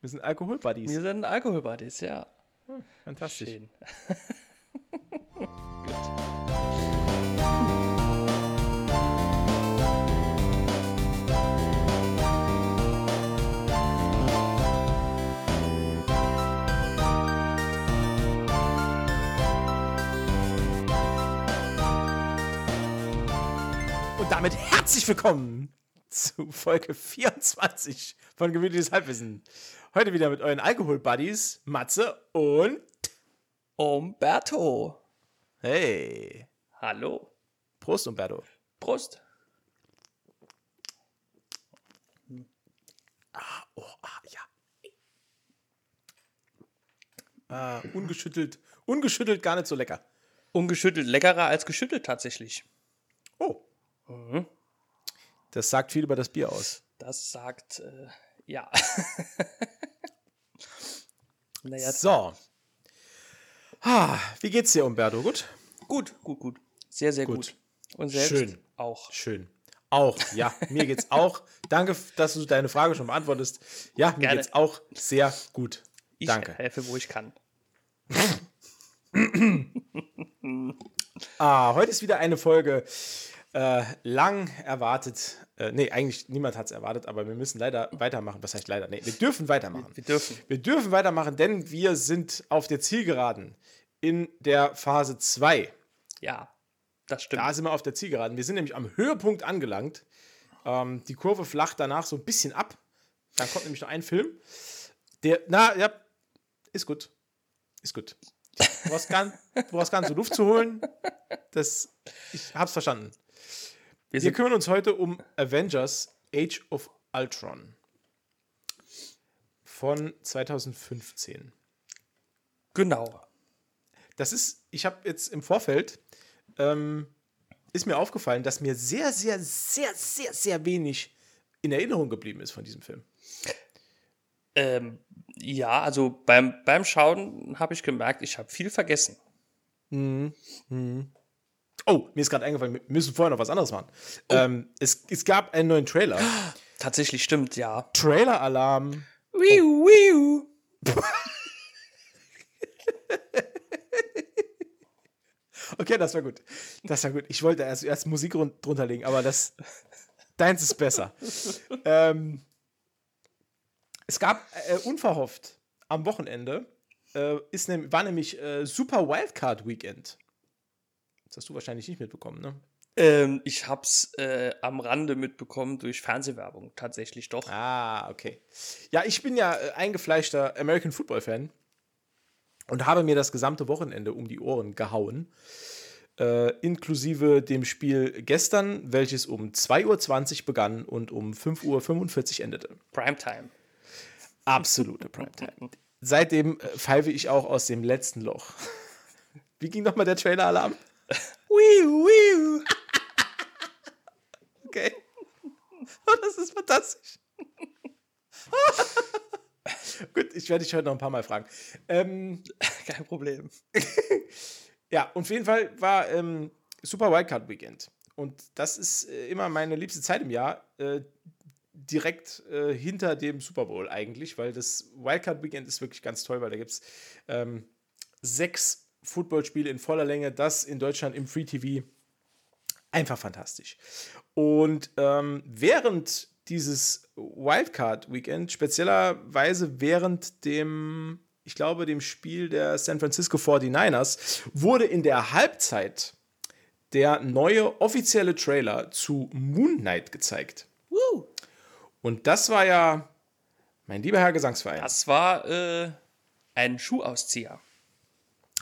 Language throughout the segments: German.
Wir sind Alkoholbuddies. Wir sind Alkoholbuddies, ja. Hm, fantastisch. Schön. Und damit herzlich willkommen zu Folge 24 von Gemütliches Halbwissen. Heute wieder mit euren Alkohol-Buddies Matze und Umberto. Hey. Hallo. Prost, Umberto. Prost. Ah, oh, ah, ja. Äh, ungeschüttelt, ungeschüttelt gar nicht so lecker. Ungeschüttelt leckerer als geschüttelt tatsächlich. Oh. Mhm. Das sagt viel über das Bier aus. Das sagt, äh, ja. naja. So. Ah, wie geht's dir, Umberto? Gut? Gut, gut, gut. Sehr, sehr gut. gut. Und selbst Schön. auch. Schön. Auch, ja, mir geht's auch. Danke, dass du deine Frage schon beantwortest. Ja, mir Gerne. geht's auch sehr gut. Ich Danke. helfe, wo ich kann. ah, heute ist wieder eine Folge äh, lang erwartet. Äh, nee, eigentlich niemand hat es erwartet, aber wir müssen leider weitermachen. Was heißt leider? Nee, wir dürfen weitermachen. Wir, dürfen. Wir dürfen weitermachen, denn wir sind auf der Zielgeraden in der Phase 2. Ja, das stimmt. Da sind wir auf der Zielgeraden. Wir sind nämlich am Höhepunkt angelangt. Ähm, die Kurve flacht danach so ein bisschen ab. Dann kommt nämlich noch ein Film. Der, na, ja, ist gut. Ist gut. Du hast gar, du hast gar nicht so Luft zu holen. Das, ich hab's verstanden. Wir, Wir kümmern uns heute um Avengers Age of Ultron von 2015. Genau. Das ist, ich habe jetzt im Vorfeld, ähm, ist mir aufgefallen, dass mir sehr, sehr, sehr, sehr, sehr wenig in Erinnerung geblieben ist von diesem Film. Ähm, ja, also beim, beim Schauen habe ich gemerkt, ich habe viel vergessen. Mhm. Mhm. Oh, mir ist gerade eingefallen, wir müssen vorher noch was anderes machen. Oh. Ähm, es, es gab einen neuen Trailer. Tatsächlich stimmt, ja. Trailer-Alarm. Wiu, wiu. okay, das war gut. Das war gut. Ich wollte erst, erst Musik drunter legen, aber das. Deins ist besser. ähm, es gab äh, unverhofft am Wochenende, äh, ist ne, war nämlich äh, Super Wildcard Weekend. Das hast du wahrscheinlich nicht mitbekommen, ne? Ähm, ich hab's äh, am Rande mitbekommen durch Fernsehwerbung, tatsächlich doch. Ah, okay. Ja, ich bin ja äh, eingefleischter American Football Fan und habe mir das gesamte Wochenende um die Ohren gehauen. Äh, inklusive dem Spiel gestern, welches um 2.20 Uhr begann und um 5.45 Uhr endete. Primetime. Absolute Primetime. Seitdem äh, pfeife ich auch aus dem letzten Loch. Wie ging nochmal der Trailer-Alarm? Wiu, wiu. Okay. Oh, das ist fantastisch. Gut, ich werde dich heute noch ein paar Mal fragen. Ähm, Kein Problem. ja, und auf jeden Fall war ähm, Super Wildcard Weekend. Und das ist äh, immer meine liebste Zeit im Jahr. Äh, direkt äh, hinter dem Super Bowl eigentlich, weil das Wildcard Weekend ist wirklich ganz toll, weil da gibt es ähm, sechs Footballspiel in voller Länge, das in Deutschland im Free TV. Einfach fantastisch. Und ähm, während dieses Wildcard-Weekend, speziellerweise während dem, ich glaube, dem Spiel der San Francisco 49ers, wurde in der Halbzeit der neue offizielle Trailer zu Moon Knight gezeigt. Woo. Und das war ja, mein lieber Herr Gesangsverein. Das war äh, ein Schuhauszieher.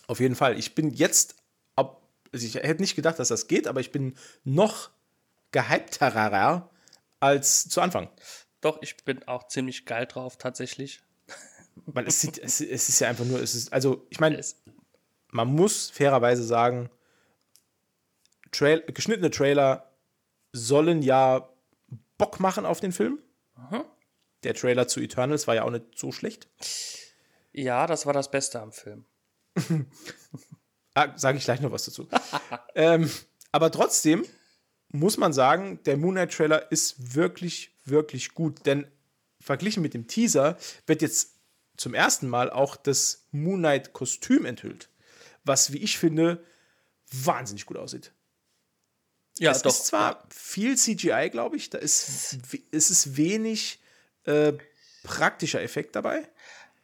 Auf jeden Fall. Ich bin jetzt, also ich hätte nicht gedacht, dass das geht, aber ich bin noch gehypterer als zu Anfang. Doch, ich bin auch ziemlich geil drauf, tatsächlich. Weil es, sieht, es, es ist ja einfach nur, es ist, also ich meine, man muss fairerweise sagen, Trail, geschnittene Trailer sollen ja Bock machen auf den Film. Mhm. Der Trailer zu Eternals war ja auch nicht so schlecht. Ja, das war das Beste am Film ah, Sage ich gleich noch was dazu. ähm, aber trotzdem muss man sagen, der Moon Knight Trailer ist wirklich, wirklich gut. Denn verglichen mit dem Teaser wird jetzt zum ersten Mal auch das Moon Knight-Kostüm enthüllt. Was, wie ich finde, wahnsinnig gut aussieht. Ja, es doch. ist zwar viel CGI, glaube ich, da ist, es ist wenig äh, praktischer Effekt dabei.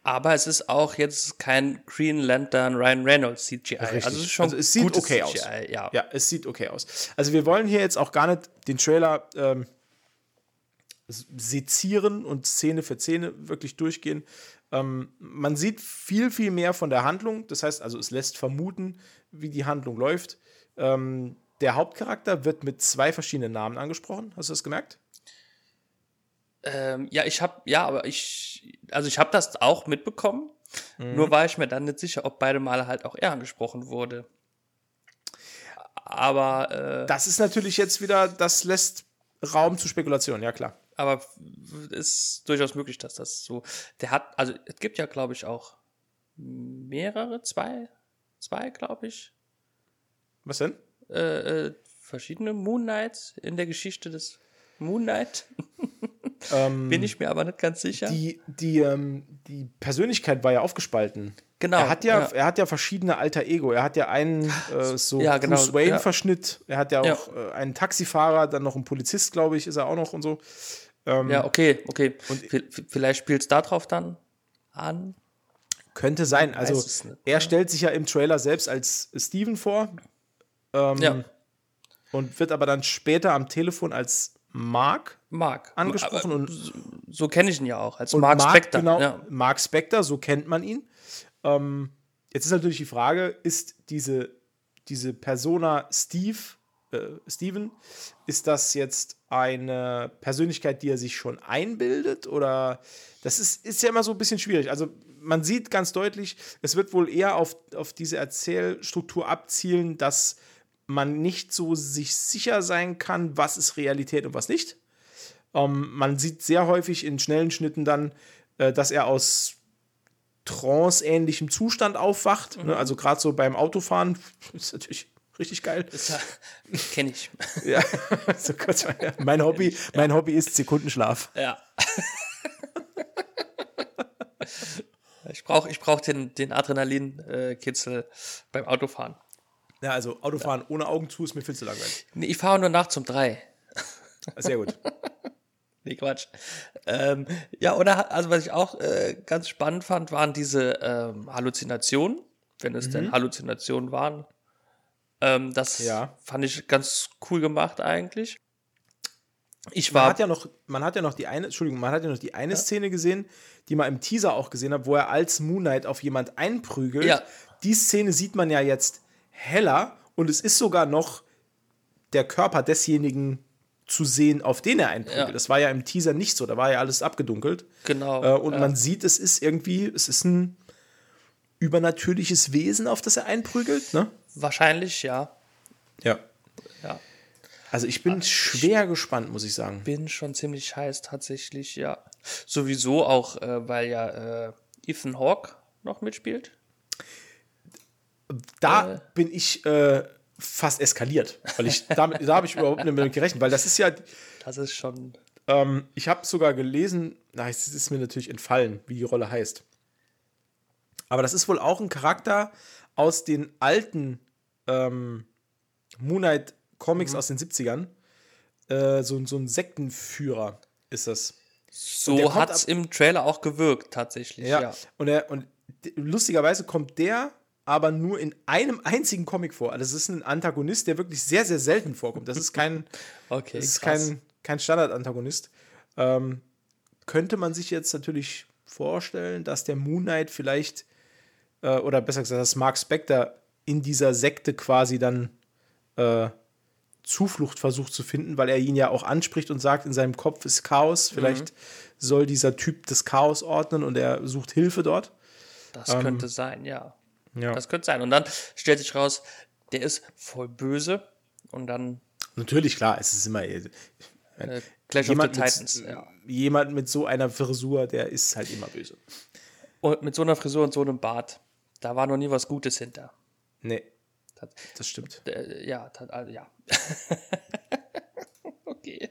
Aber es ist auch jetzt kein Green Lantern Ryan Reynolds CGI. Richtig. Also es, ist schon also es sieht okay CGI, aus. Ja. ja, es sieht okay aus. Also wir wollen hier jetzt auch gar nicht den Trailer ähm, sezieren und Szene für Szene wirklich durchgehen. Ähm, man sieht viel, viel mehr von der Handlung. Das heißt also, es lässt vermuten, wie die Handlung läuft. Ähm, der Hauptcharakter wird mit zwei verschiedenen Namen angesprochen. Hast du das gemerkt? Ähm, ja, ich habe, ja, aber ich, also ich habe das auch mitbekommen. Mhm. Nur war ich mir dann nicht sicher, ob beide Male halt auch er angesprochen wurde. Aber äh, das ist natürlich jetzt wieder, das lässt Raum zu Spekulation, ja klar. Aber ist durchaus möglich, dass das so. Der hat, also es gibt ja, glaube ich, auch mehrere, zwei, zwei, glaube ich. Was denn? Äh, äh, verschiedene Moon Knights in der Geschichte des Moon Knight. Ähm, Bin ich mir aber nicht ganz sicher. Die, die, ähm, die Persönlichkeit war ja aufgespalten. Genau. Er hat ja, ja, er hat ja verschiedene alter Ego. Er hat ja einen äh, so ja, genau, Bruce Wayne Verschnitt. Er hat ja auch ja. Äh, einen Taxifahrer, dann noch einen Polizist, glaube ich, ist er auch noch und so. Ähm, ja, okay, okay. Und vielleicht spielt es darauf dann an. Könnte sein. Also nicht, er stellt sich ja im Trailer selbst als Steven vor. Ähm, ja. Und wird aber dann später am Telefon als Mark, Mark. angesprochen. Aber, und so, kenne ich ihn ja auch, als Mark, Mark Spector. Genau, ja. Mark Spector, so kennt man ihn. Ähm, jetzt ist natürlich die Frage, ist diese, diese Persona Steve, äh, Steven, ist das jetzt eine Persönlichkeit, die er sich schon einbildet? Oder das ist, ist ja immer so ein bisschen schwierig. Also man sieht ganz deutlich, es wird wohl eher auf, auf diese Erzählstruktur abzielen, dass man nicht so sich sicher sein kann, was ist Realität und was nicht. Ähm, man sieht sehr häufig in schnellen Schnitten dann, äh, dass er aus trance-ähnlichem Zustand aufwacht. Ne? Mhm. Ne? Also gerade so beim Autofahren ist natürlich richtig geil. Ja, Kenne ich. ja, so kurz, mein Hobby, mein Hobby ist Sekundenschlaf. Ja. ich brauche ich brauch den, den Adrenalin-Kitzel äh, beim Autofahren. Ja, also Autofahren ja. ohne Augen zu ist mir viel zu langweilig. Nee, ich fahre nur nachts um drei. Sehr gut. nee, Quatsch. Ähm, ja, oder also was ich auch äh, ganz spannend fand, waren diese ähm, Halluzinationen, wenn es mhm. denn Halluzinationen waren. Ähm, das ja. fand ich ganz cool gemacht eigentlich. Ich war man hat ja noch, man hat ja noch die eine, Entschuldigung, man hat ja noch die eine ja? Szene gesehen, die man im Teaser auch gesehen hat, wo er als Moon Knight auf jemand einprügelt. Ja. Die Szene sieht man ja jetzt heller und es ist sogar noch der Körper desjenigen zu sehen, auf den er einprügelt. Ja. Das war ja im Teaser nicht so, da war ja alles abgedunkelt. Genau. Äh, und ja. man sieht, es ist irgendwie, es ist ein übernatürliches Wesen, auf das er einprügelt, ne? Wahrscheinlich, ja. Ja. Ja. Also ich bin ich schwer gespannt, muss ich sagen. Bin schon ziemlich heiß tatsächlich, ja. Sowieso auch, äh, weil ja äh, Ethan Hawke noch mitspielt da äh. bin ich äh, fast eskaliert, weil ich damit, da habe ich überhaupt nicht mit gerechnet, weil das ist ja. Das ist schon. Ähm, ich habe sogar gelesen, na, es ist mir natürlich entfallen, wie die Rolle heißt. Aber das ist wohl auch ein Charakter aus den alten ähm, Moonlight Comics mhm. aus den 70ern. Äh, so, so ein Sektenführer ist das. So hat es im Trailer auch gewirkt, tatsächlich. Ja. ja. Und, er, und lustigerweise kommt der aber nur in einem einzigen Comic vor. Also das ist ein Antagonist, der wirklich sehr, sehr selten vorkommt. Das ist kein, okay, das ist kein, kein Standard-Antagonist. Ähm, könnte man sich jetzt natürlich vorstellen, dass der Moon Knight vielleicht, äh, oder besser gesagt, dass Mark Spector in dieser Sekte quasi dann äh, Zuflucht versucht zu finden, weil er ihn ja auch anspricht und sagt, in seinem Kopf ist Chaos. Vielleicht mhm. soll dieser Typ das Chaos ordnen und er sucht Hilfe dort. Das ähm, könnte sein, ja. Ja. Das könnte sein. Und dann stellt sich raus, der ist voll böse und dann. Natürlich, klar, es ist immer. Äh, Clash jemand of the Titans. Mit, ja. Jemand mit so einer Frisur, der ist halt immer böse. Und mit so einer Frisur und so einem Bart, da war noch nie was Gutes hinter. Nee. Das, das stimmt. Äh, ja, also, ja. okay.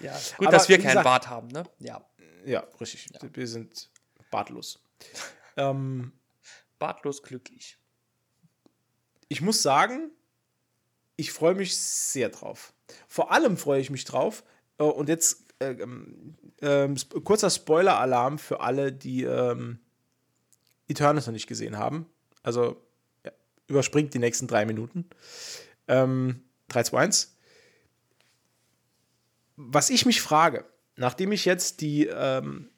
Ja, gut, Aber, dass wir keinen gesagt, Bart haben, ne? Ja. Ja, richtig. Ja. Wir sind bartlos. ähm, bartlos glücklich. Ich muss sagen, ich freue mich sehr drauf. Vor allem freue ich mich drauf. Äh, und jetzt äh, äh, kurzer Spoiler-Alarm für alle, die ähm, Eternals noch nicht gesehen haben. Also ja, überspringt die nächsten drei Minuten. Ähm, 3, 2, 1. Was ich mich frage, nachdem ich jetzt die ähm,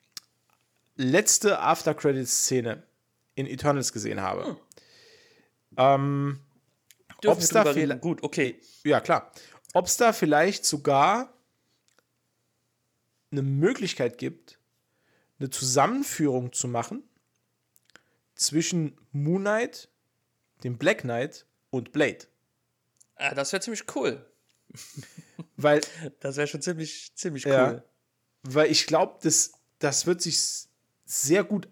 letzte After-Credits-Szene in Eternals gesehen habe, hm. ähm, ob es da reden. Gut, okay. Ja, klar. Ob es da vielleicht sogar eine Möglichkeit gibt, eine Zusammenführung zu machen zwischen Moon Knight, dem Black Knight und Blade. Ah, das wäre ziemlich cool. Weil. Das wäre schon ziemlich, ziemlich cool. Ja, weil ich glaube, das, das wird sich sehr gut,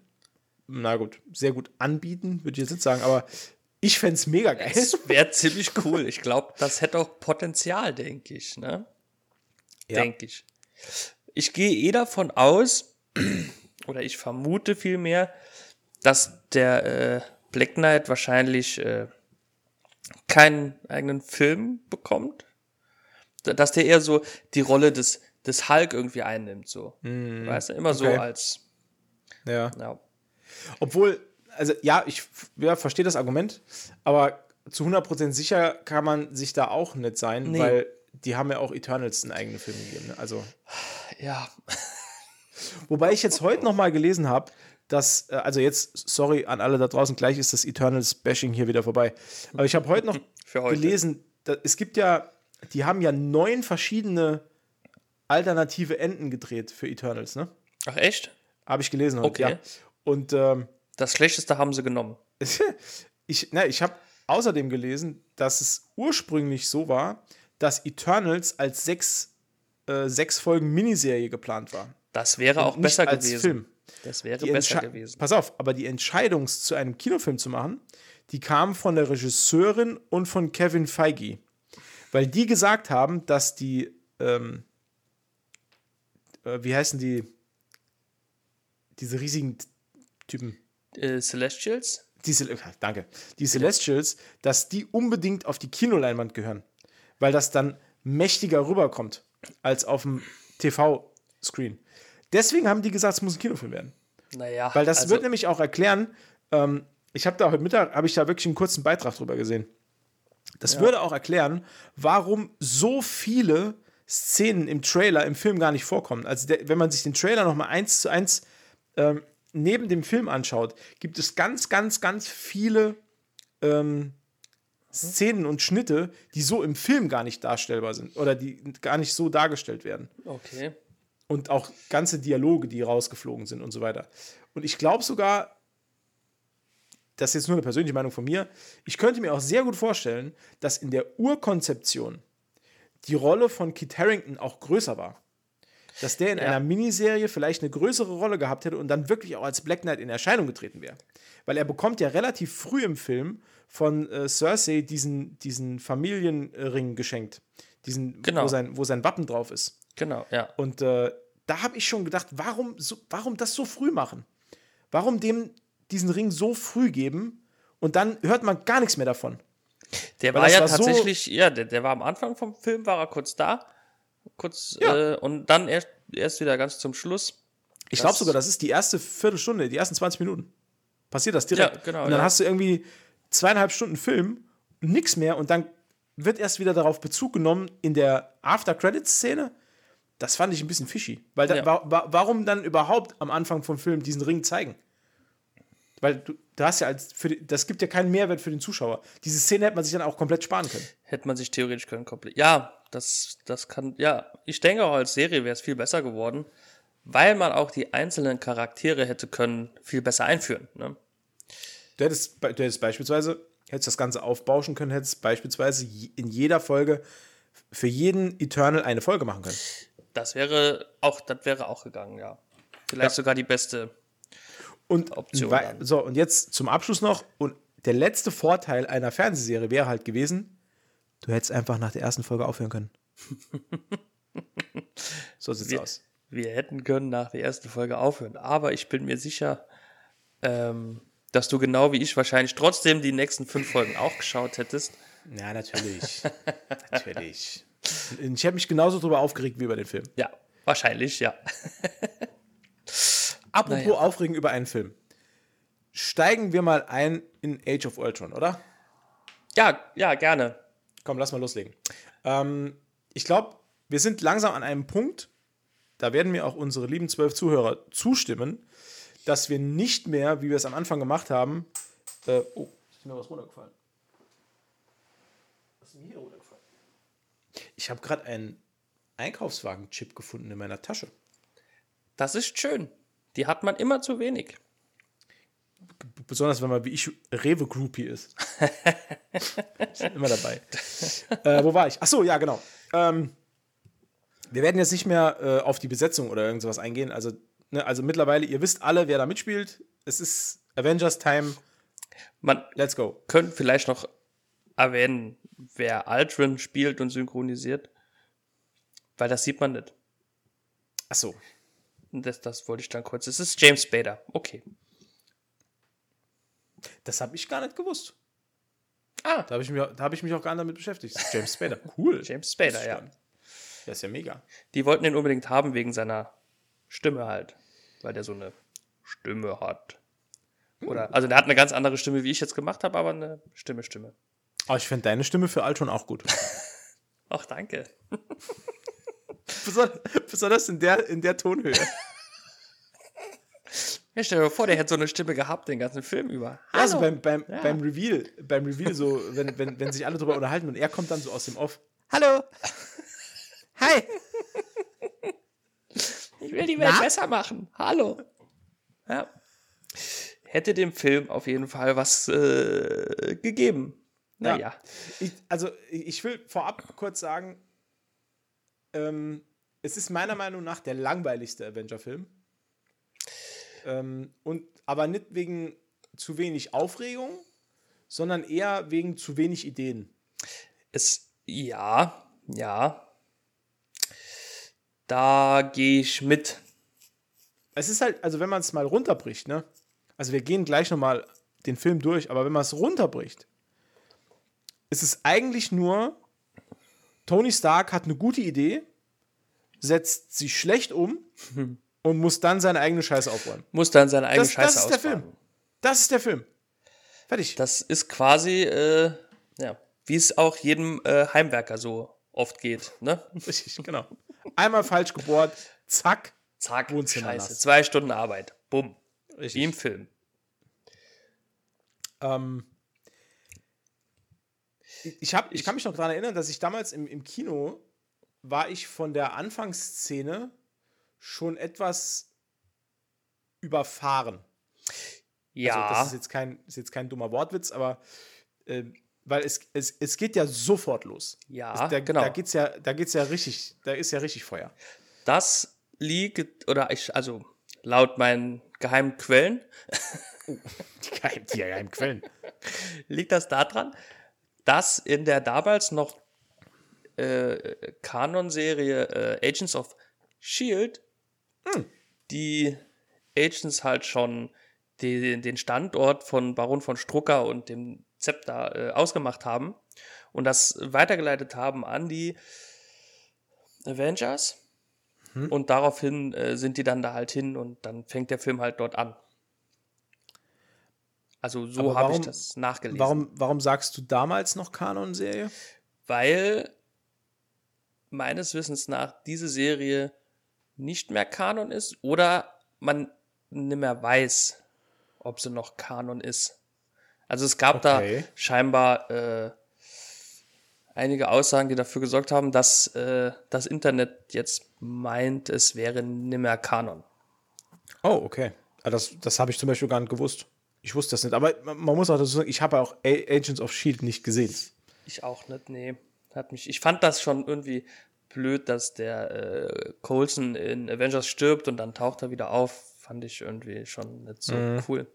na gut, sehr gut anbieten, würde ich jetzt nicht sagen, aber ich fände es mega geil. Es wäre ziemlich cool. Ich glaube, das hätte auch Potenzial, denke ich. Ne? Ja. Denke ich. Ich gehe eh davon aus, oder ich vermute vielmehr, dass der äh, Black Knight wahrscheinlich äh, keinen eigenen Film bekommt. Dass der eher so die Rolle des, des Hulk irgendwie einnimmt, so. Mm, weißt du, immer okay. so als. Ja. ja. Obwohl, also ja, ich ja, verstehe das Argument, aber zu 100% sicher kann man sich da auch nicht sein, nee. weil die haben ja auch Eternals einen eigenen Film gegeben. Ne? Also. Ja. Wobei ich jetzt heute noch mal gelesen habe, dass, äh, also jetzt, sorry an alle da draußen, gleich ist das Eternals-Bashing hier wieder vorbei. Aber ich habe heute noch heute. gelesen, dass, es gibt ja, die haben ja neun verschiedene alternative Enden gedreht für Eternals, ne? Ach, echt? Habe ich gelesen heute, okay. ja. Und ähm, das Schlechteste haben sie genommen. ich ne, ich habe außerdem gelesen, dass es ursprünglich so war, dass Eternals als sechs, äh, sechs Folgen Miniserie geplant war. Das wäre auch besser gewesen. Film. Das wäre die besser gewesen. Pass auf, aber die Entscheidung zu einem Kinofilm zu machen, die kam von der Regisseurin und von Kevin Feige. Weil die gesagt haben, dass die, ähm, äh, wie heißen die, diese riesigen Typen? Äh, Celestials? Die, danke. Die Celestials, dass die unbedingt auf die Kinoleinwand gehören. Weil das dann mächtiger rüberkommt als auf dem TV-Screen. Deswegen haben die gesagt, es muss ein Kinofilm werden. Naja. Weil das also wird nämlich auch erklären, ähm, ich habe da heute Mittag, habe ich da wirklich einen kurzen Beitrag drüber gesehen. Das ja. würde auch erklären, warum so viele Szenen im Trailer im Film gar nicht vorkommen. Also der, wenn man sich den Trailer noch mal eins zu eins ähm, neben dem Film anschaut, gibt es ganz, ganz, ganz viele ähm, Szenen und Schnitte, die so im Film gar nicht darstellbar sind oder die gar nicht so dargestellt werden. Okay. Und auch ganze Dialoge, die rausgeflogen sind und so weiter. Und ich glaube sogar, das ist jetzt nur eine persönliche Meinung von mir, ich könnte mir auch sehr gut vorstellen, dass in der Urkonzeption die Rolle von Kit Harrington auch größer war dass der in ja. einer Miniserie vielleicht eine größere Rolle gehabt hätte und dann wirklich auch als Black Knight in Erscheinung getreten wäre. Weil er bekommt ja relativ früh im Film von äh, Cersei diesen, diesen Familienring geschenkt. Diesen, genau. wo, sein, wo sein Wappen drauf ist. Genau, ja. Und äh, da habe ich schon gedacht, warum, so, warum das so früh machen? Warum dem diesen Ring so früh geben und dann hört man gar nichts mehr davon? Der Weil war ja war tatsächlich, so ja, der, der war am Anfang vom Film, war er kurz da kurz ja. äh, und dann erst, erst wieder ganz zum Schluss. Ich glaube sogar, das ist die erste Viertelstunde, die ersten 20 Minuten. Passiert das direkt. Ja, genau. Und dann ja. hast du irgendwie zweieinhalb Stunden Film, nichts mehr und dann wird erst wieder darauf Bezug genommen in der After-Credits-Szene. Das fand ich ein bisschen fishy. Weil da, wa wa warum dann überhaupt am Anfang vom Film diesen Ring zeigen? Weil du, du hast ja als für die, das gibt ja keinen Mehrwert für den Zuschauer. Diese Szene hätte man sich dann auch komplett sparen können. Hätte man sich theoretisch können komplett. Ja, das, das kann, ja, ich denke auch als Serie wäre es viel besser geworden, weil man auch die einzelnen Charaktere hätte können viel besser einführen. Ne? Du hättest, du hättest beispielsweise, hättest das Ganze aufbauschen können, hättest beispielsweise in jeder Folge für jeden Eternal eine Folge machen können. Das wäre auch, das wäre auch gegangen, ja. Vielleicht ja. sogar die beste und Option. So, und jetzt zum Abschluss noch. Und der letzte Vorteil einer Fernsehserie wäre halt gewesen, du hättest einfach nach der ersten Folge aufhören können. So sieht's wir, aus. Wir hätten können nach der ersten Folge aufhören, aber ich bin mir sicher, ähm, dass du genau wie ich wahrscheinlich trotzdem die nächsten fünf Folgen auch geschaut hättest. Ja, natürlich. natürlich. Ich habe mich genauso drüber aufgeregt wie über den Film. Ja, wahrscheinlich, ja. Apropos Naja. aufregen über einen Film. Steigen wir mal ein in Age of Ultron, oder? Ja, ja, gerne. Komm, lass mal loslegen. Ähm, ich glaube, wir sind langsam an einem Punkt, da werden mir auch unsere lieben zwölf Zuhörer zustimmen, dass wir nicht mehr, wie wir es am Anfang gemacht haben, äh, oh, ist mir was runtergefallen. Was ist mir hier runtergefallen? Ich habe gerade einen Einkaufswagen-Chip gefunden in meiner Tasche. Das ist schön. Die hat man immer zu wenig. Besonders wenn man wie ich Rewe-Groupie ist. Sind immer dabei. äh, wo war ich? Ach so, ja, genau. Ähm, wir werden jetzt nicht mehr äh, auf die Besetzung oder irgend sowas eingehen. Also, ne, also mittlerweile, ihr wisst alle, wer da mitspielt. Es ist Avengers Time. Man Let's go. könnte vielleicht noch erwähnen, wer Aldrin spielt und synchronisiert. Weil das sieht man nicht. Ach so. Das, das wollte ich dann kurz. Es ist James Spader. Okay. Das habe ich gar nicht gewusst. Ah, Da habe ich, mich- da hab ich mich auch gar nicht damit beschäftigt. Das ist James Spader. Cool. James Spader, ja. Das ist ja mega. Die wollten ihn unbedingt haben wegen seiner Stimme halt. Weil der so eine Stimme hat. Oder, also der hat eine ganz andere Stimme, wie ich jetzt gemacht habe, aber eine Stimme, Stimme. Aber ich finde deine Stimme für Ultron auch gut. Ach, danke. Besonders, besonders in, der, in der Tonhöhe. Ja, stell dir mal vor, der hätte so eine Stimme gehabt den ganzen Film über. Also Hallo. beim, beim, Ja. beim Reveal, beim Reveal so, wenn, wenn, wenn sich alle drüber unterhalten und er kommt dann so aus dem Off. Hallo! Hi! Ich will die Welt Na? besser machen. Hallo. Ja. Hätte dem Film auf jeden Fall was äh, gegeben. Naja. Ich, also, ich will vorab kurz sagen, ähm, es ist meiner Meinung nach der langweiligste Avenger-Film. Ähm, und, aber nicht wegen zu wenig Aufregung, sondern eher wegen zu wenig Ideen. Es, ja, ja. Da gehe ich mit. Es ist halt, also wenn man es mal runterbricht, ne? Also wir gehen gleich nochmal den Film durch, aber wenn man es runterbricht, ist es eigentlich nur, Tony Stark hat eine gute Idee, setzt sie schlecht um und muss dann seine eigene Scheiße aufräumen. Muss dann seine eigene Das, Scheiße das ist der ausbaden. Film. Das ist der Film. Fertig. Das ist quasi, äh, ja, wie es auch jedem äh, Heimwerker so oft geht. Ne? Richtig, genau. Einmal falsch gebohrt, zack. Zack, Wohnzimmer Scheiße. nass. Zwei Stunden Arbeit. Bumm. Richtig. Wie im Film. Ähm, ich, hab, ich kann mich noch daran erinnern, dass ich damals im, im Kino war ich von der Anfangsszene schon etwas überfahren. Ja. Also das ist jetzt kein, ist jetzt kein dummer Wortwitz, aber äh, weil es, es, es geht ja sofort los. Ja, es, da, genau. Da geht's ja, da geht's ja richtig, da ist ja richtig Feuer. Das liegt, oder ich, also laut meinen geheimen Quellen, Die geheimen, die geheimen Quellen. liegt das daran, dass in der damals noch äh, Kanon-Serie äh, Agents of Shield die Agents halt schon die, den Standort von Baron von Strucker und dem Zepter äh, ausgemacht haben und das weitergeleitet haben an die Avengers. Und daraufhin äh, sind die dann da halt hin und dann fängt der Film halt dort an. Also so habe ich das nachgelesen. Warum, warum sagst du damals noch Kanon-Serie? Weil meines Wissens nach diese Serie nicht mehr Kanon ist oder man nicht mehr weiß, ob sie noch Kanon ist. Also es gab Okay. da scheinbar äh, einige Aussagen, die dafür gesorgt haben, dass äh, das Internet jetzt meint, es wäre nicht mehr Kanon. Oh, okay. Ah, Das, das habe ich zum Beispiel gar nicht gewusst. Ich wusste das nicht. Aber man muss auch dazu sagen, ich habe auch Agents of Shield nicht gesehen. Ich auch nicht, nee. Hat mich, ich fand das schon irgendwie blöd, dass der äh, Coulson in Avengers stirbt und dann taucht er wieder auf. Fand ich irgendwie schon nicht so cool.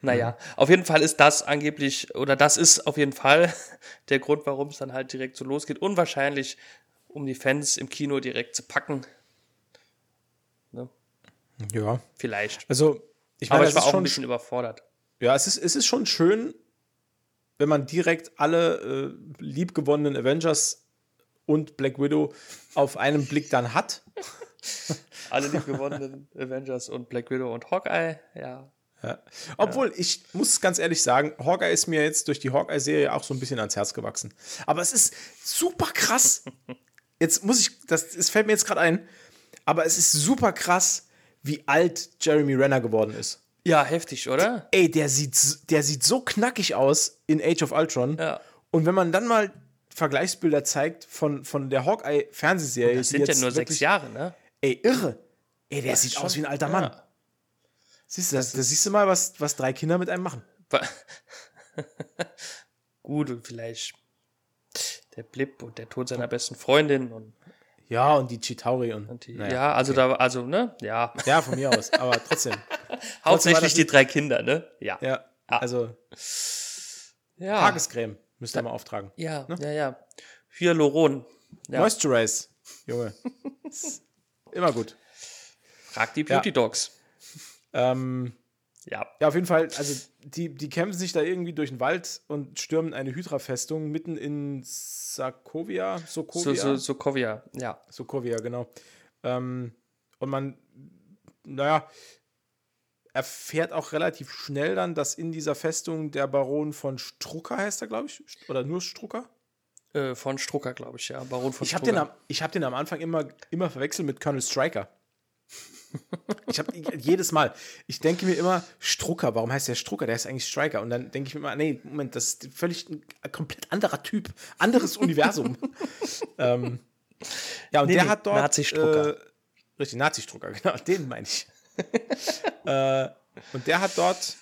Naja, auf jeden Fall ist das angeblich, oder das ist auf jeden Fall der Grund, warum es dann halt direkt so losgeht. Und wahrscheinlich um die Fans im Kino direkt zu packen. Ne? Ja. Vielleicht. Also, ich Aber meine, ich das war auch ein schon bisschen überfordert. Ja, es ist, es ist schon schön, wenn man direkt alle äh, liebgewonnenen Avengers und Black Widow auf einen Blick dann hat. Alle liebgewonnenen Avengers und Black Widow und Hawkeye, ja. Ja. Obwohl, ich muss ganz ehrlich sagen, Hawkeye ist mir jetzt durch die Hawkeye-Serie auch so ein bisschen ans Herz gewachsen. Aber es ist super krass. Jetzt muss ich, das, es fällt mir jetzt gerade ein, aber es ist super krass, wie alt Jeremy Renner geworden ist. Ja, heftig, oder? Ey, der sieht, der sieht so knackig aus in Age of Ultron. Ja. Und wenn man dann mal Vergleichsbilder zeigt von, von der Hawkeye-Fernsehserie, Das sind ja nur sechs Jahre, ne? Ey, irre. Ey, der Das sieht ist aus schon- wie ein alter Mann. ja. Siehst du, das, da siehst du mal, was, was drei Kinder mit einem machen. Gut, und vielleicht der Blip und der Tod seiner besten Freundin und, Ja, und die Chitauri und, und die, naja. ja, also da, also, ne? Ja. Ja, von mir aus, aber trotzdem. Hauptsächlich das die drei Kinder, ne? Ja. Ja, Ah. also Ja. Tagescreme müsst ihr mal auftragen. Ja, ja, ja. Hyaluron. Ja. Moisturize, Junge. Immer gut. Frag die Beauty Dogs. Ähm, Ja. ja, auf jeden Fall, also die, die kämpfen sich da irgendwie durch den Wald und stürmen eine Hydra-Festung mitten in Sokovia. So, Sokovia, so, Sokovia. Ja. Sokovia, genau. Ähm, und man, naja, erfährt auch relativ schnell dann, dass in dieser Festung der Baron von Strucker heißt er, glaube ich. Oder nur Strucker? Äh, von Strucker, glaube ich, ja. Baron von Ich habe Strucker. den, am- ich hab den am Anfang immer, immer verwechselt mit Colonel Striker. Ich habe jedes Mal, ich denke mir immer, Strucker, warum heißt der Strucker? Der ist eigentlich Striker. Und dann denke ich mir immer, nee, Moment, das ist völlig ein komplett anderer Typ, anderes Universum. ähm, ja, und Nee, der nee, hat dort. Nazi-Strucker. Äh, richtig, Nazi-Strucker, genau, den meine ich. äh, und der hat dort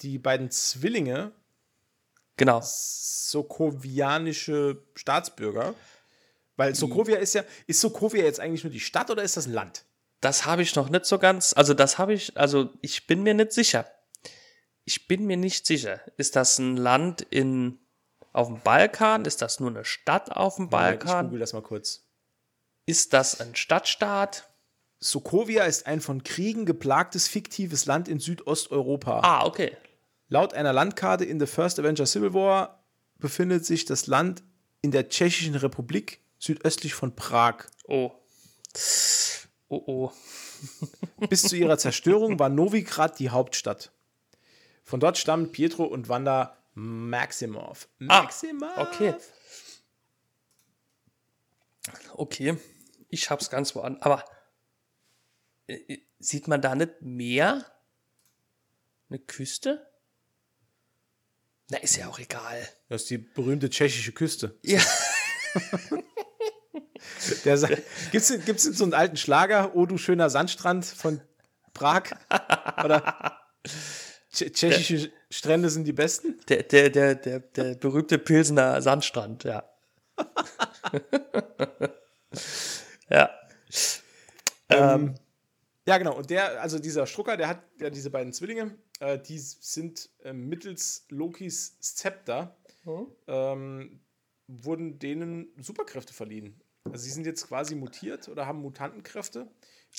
die beiden Zwillinge Genau. sokovianische Staatsbürger. Weil Sokovia ist ja, ist Sokovia jetzt eigentlich nur die Stadt oder ist das ein Land? Das habe ich noch nicht so ganz. Also, das habe ich, also ich bin mir nicht sicher. Ich bin mir nicht sicher. Ist das ein Land in auf dem Balkan? Ist das nur eine Stadt auf dem Ich Balkan? google das mal kurz. Ist das ein Stadtstaat? Sokovia ist ein von Kriegen geplagtes fiktives Land in Südosteuropa. Ah, okay. Laut einer Landkarte in The First Avenger Civil War befindet sich das Land in der Tschechischen Republik südöstlich von Prag. Oh. Oh, oh. Bis zu ihrer Zerstörung war Novigrad die Hauptstadt. Von dort stammen Pietro und Wanda Maximov. Ah, Maximov. okay. Okay. Ich hab's ganz woanders. Aber sieht man da nicht mehr? Eine Küste? Na, ist ja auch egal. Das ist die berühmte tschechische Küste. Ja. Der Gibt es gibt's so einen alten Schlager, Oh du schöner Sandstrand von Prag? Oder Tsch tschechische Strände sind die besten? Der, der, der, der, der berühmte Pilsener Sandstrand, ja. ja. Ähm, ja, genau. Und der, also dieser Strucker, der hat ja diese beiden Zwillinge, äh, die sind äh, mittels Lokis Zepter, ähm, wurden denen Superkräfte verliehen. Also sie sind jetzt quasi mutiert oder haben Mutantenkräfte.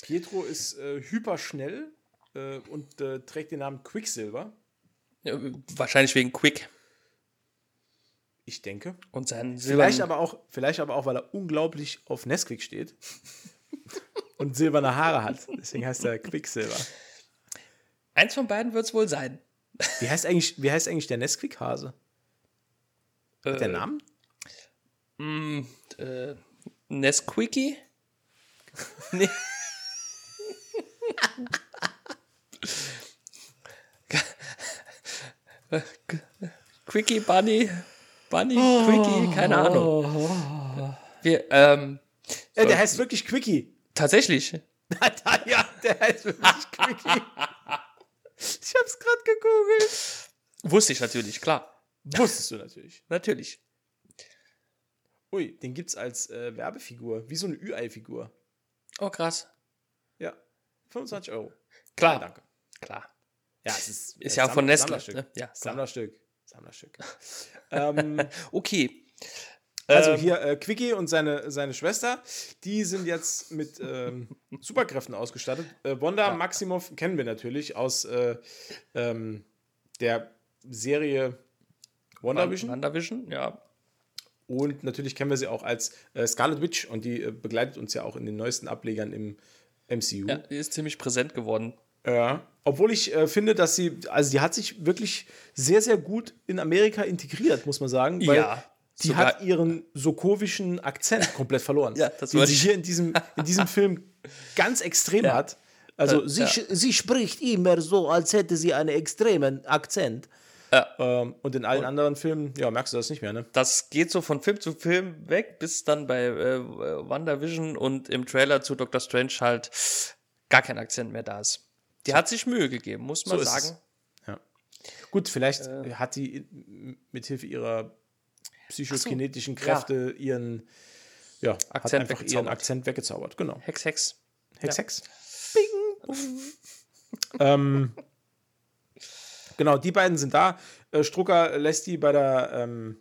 Pietro ist äh, hyperschnell äh, und äh, trägt den Namen Quicksilver. Ja, Wahrscheinlich wegen Quick Ich denke. und seinen Vielleicht silbernen- aber, auch, vielleicht aber auch, weil er unglaublich auf Nesquik steht und silberne Haare hat. Deswegen heißt er Quicksilver. Eins von beiden wird es wohl sein. Wie heißt eigentlich, wie heißt eigentlich der Nesquik-Hase? Hat der Äh, Namen? Mm, äh, Nesquickie? nee. Quickie Bunny, Bunny, Quickie, keine Ahnung. Wir, ähm, Ja, der heißt wirklich Quickie. Tatsächlich. ja, der heißt wirklich Quickie. Ich hab's gerade gegoogelt. Wusste ich natürlich, klar. Wusstest du natürlich. Natürlich. Ui, den gibt's als äh, Werbefigur, wie so eine Ü-Ei-Figur. Oh, krass. Ja, 25 Euro. Klar. Ja, danke. Klar. Ja, es ist, Ist äh, ja auch von Nestle, Sammlerstück. ne? Ja. Sammlerstück. Sammlerstück. ähm, Okay. Also ähm, hier äh, Quickie und seine, seine Schwester, die sind jetzt mit ähm, Superkräften ausgestattet. Äh, Wanda ja. Maximoff kennen wir natürlich aus äh, ähm, der Serie WandaVision. WandaVision, ja. Und natürlich kennen wir sie auch als äh, Scarlet Witch und die äh, begleitet uns ja auch in den neuesten Ablegern im MCU. Ja, die ist ziemlich präsent geworden. Ja. Obwohl ich äh, finde, dass sie, also die hat sich wirklich sehr, sehr gut in Amerika integriert, muss man sagen. Weil ja. Die Sogar hat ihren sokowischen Akzent komplett verloren. ja, das den sie hier in diesem, in diesem Film ganz extrem ja. hat. Also äh, sie, ja. sie spricht immer so, als hätte sie einen extremen Akzent. Ja. Ähm, und in allen und anderen Filmen, ja, merkst du das nicht mehr, ne? Das geht so von Film zu Film weg, bis dann bei äh, WandaVision und im Trailer zu Doctor Strange halt gar kein Akzent mehr da ist. Die so. hat sich Mühe gegeben, muss man so sagen. Ja. Gut, vielleicht äh, hat die mithilfe ihrer psychokinetischen so, Kräfte ja. ihren ja, Akzent, einfach ihren Akzent weggezaubert. Genau. Hex, Hex. Hex, ja. Hex. Bing. ähm, genau, die beiden sind da. Äh, Strucker lässt die bei der, ähm,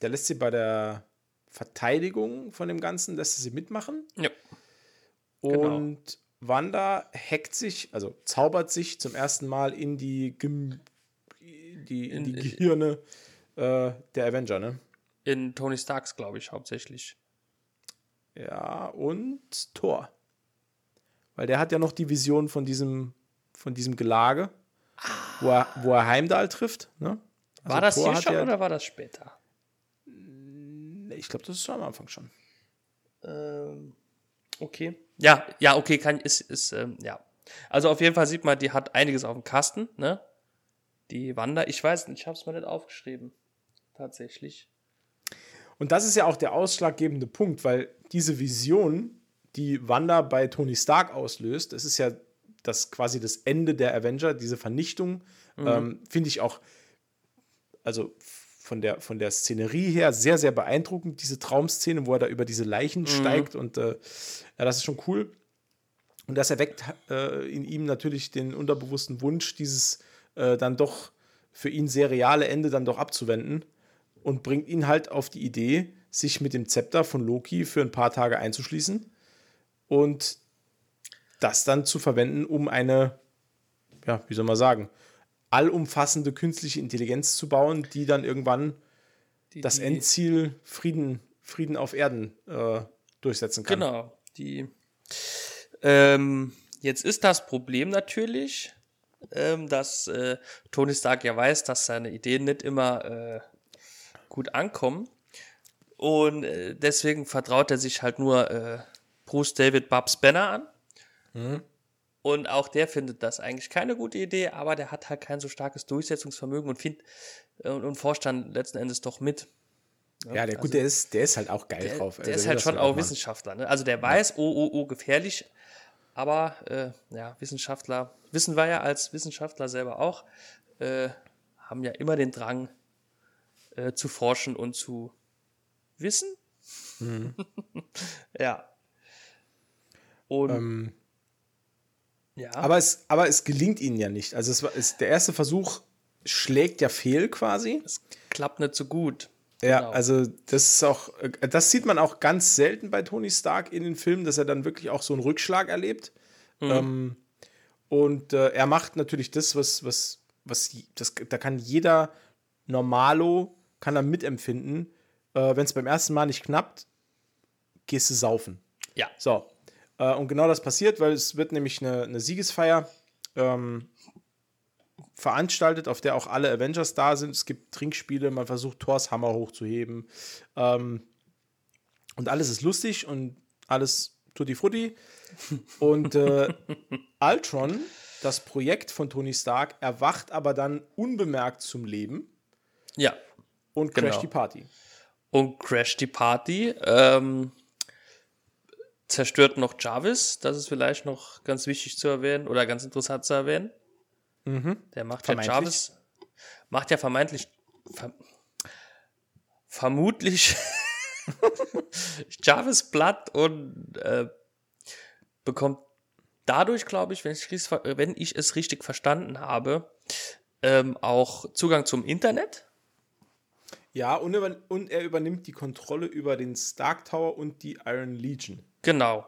der lässt sie bei der Verteidigung von dem Ganzen, lässt sie mitmachen. Ja. Genau. Und. Wanda hackt sich, also zaubert sich zum ersten Mal in die, Gem die, in die Gehirne äh, der Avenger, ne? In Tony Starks, glaube ich, hauptsächlich. Ja, und Thor. Weil der hat ja noch die Vision von diesem, von diesem Gelage, ah. wo, er, wo er Heimdall trifft. Ne? Also war das Thor hier schon ja, oder war das später? Ich glaube, das ist am Anfang schon. Ähm, okay. Ja, ja, okay, kann, ist, ist, ähm, ja. Also auf jeden Fall sieht man, die hat einiges auf dem Kasten, ne? Die Wanda, ich weiß nicht, ich habe es mal nicht aufgeschrieben. Tatsächlich. Und das ist ja auch der ausschlaggebende Punkt, weil diese Vision, die Wanda bei Tony Stark auslöst, das ist ja das quasi das Ende der Avenger, diese Vernichtung, mhm. ähm, finde ich auch, also von der, von der Szenerie her sehr, sehr beeindruckend, diese Traumszene, wo er da über diese Leichen mhm. steigt und äh, ja, das ist schon cool. Und das erweckt äh, in ihm natürlich den unterbewussten Wunsch, dieses äh, dann doch für ihn sehr reale Ende dann doch abzuwenden und bringt ihn halt auf die Idee, sich mit dem Zepter von Loki für ein paar Tage einzuschließen und das dann zu verwenden, um eine, ja, wie soll man sagen, allumfassende künstliche Intelligenz zu bauen, die dann irgendwann die, das die, Endziel Frieden, Frieden auf Erden äh, durchsetzen kann. Genau. Die, ähm, jetzt ist das Problem natürlich, ähm, dass äh, Tony Stark ja weiß, dass seine Ideen nicht immer äh, gut ankommen. Und äh, deswegen vertraut er sich halt nur äh, Bruce David Babs Banner an. Mhm. Und auch der findet das eigentlich keine gute Idee, aber der hat halt kein so starkes Durchsetzungsvermögen und, find, äh, und, und forscht dann letzten Endes doch mit. Ja, ja der, also, gut, der ist, der ist halt auch geil der, drauf. Der also, ist halt schon auch machen. Wissenschaftler. Ne? Also der weiß, ja. oh, oh, oh, gefährlich. Aber äh, ja, Wissenschaftler, wissen wir ja als Wissenschaftler selber auch, äh, haben ja immer den Drang, äh, zu forschen und zu wissen. Mhm. ja. Und ähm, ja. Aber es, aber es gelingt ihnen ja nicht. Also es war, es, der erste Versuch schlägt ja fehl quasi. Es klappt nicht so gut. Ja, genau. also das ist auch, das sieht man auch ganz selten bei Tony Stark in den Filmen, dass er dann wirklich auch so einen Rückschlag erlebt. Mhm. Ähm, und äh, er macht natürlich das, was, was, was, das, da kann jeder Normalo kann er mitempfinden. Äh, Wenn es beim ersten Mal nicht knappt, gehst du saufen. Ja. So. Äh, und genau das passiert, weil es wird nämlich eine, eine Siegesfeier ähm, veranstaltet, auf der auch alle Avengers da sind. Es gibt Trinkspiele, man versucht Thors Hammer hochzuheben. Ähm, und alles ist lustig und alles tutti frutti. Und äh, Ultron, das Projekt von Tony Stark, erwacht aber dann unbemerkt zum Leben. Ja. Und Crash genau. die Party. Und Crash die Party. Ähm, zerstört noch Jarvis. Das ist vielleicht noch ganz wichtig zu erwähnen oder ganz interessant zu erwähnen. Mhm. Der macht ja Jarvis. Macht ja vermeintlich. Ver, vermutlich Jarvis platt und äh, bekommt dadurch, glaube ich, wenn ich, wenn ich, es richtig verstanden habe, ähm, auch Zugang zum Internet Ja, und, über, und er übernimmt die Kontrolle über den Stark Tower und die Iron Legion. Genau.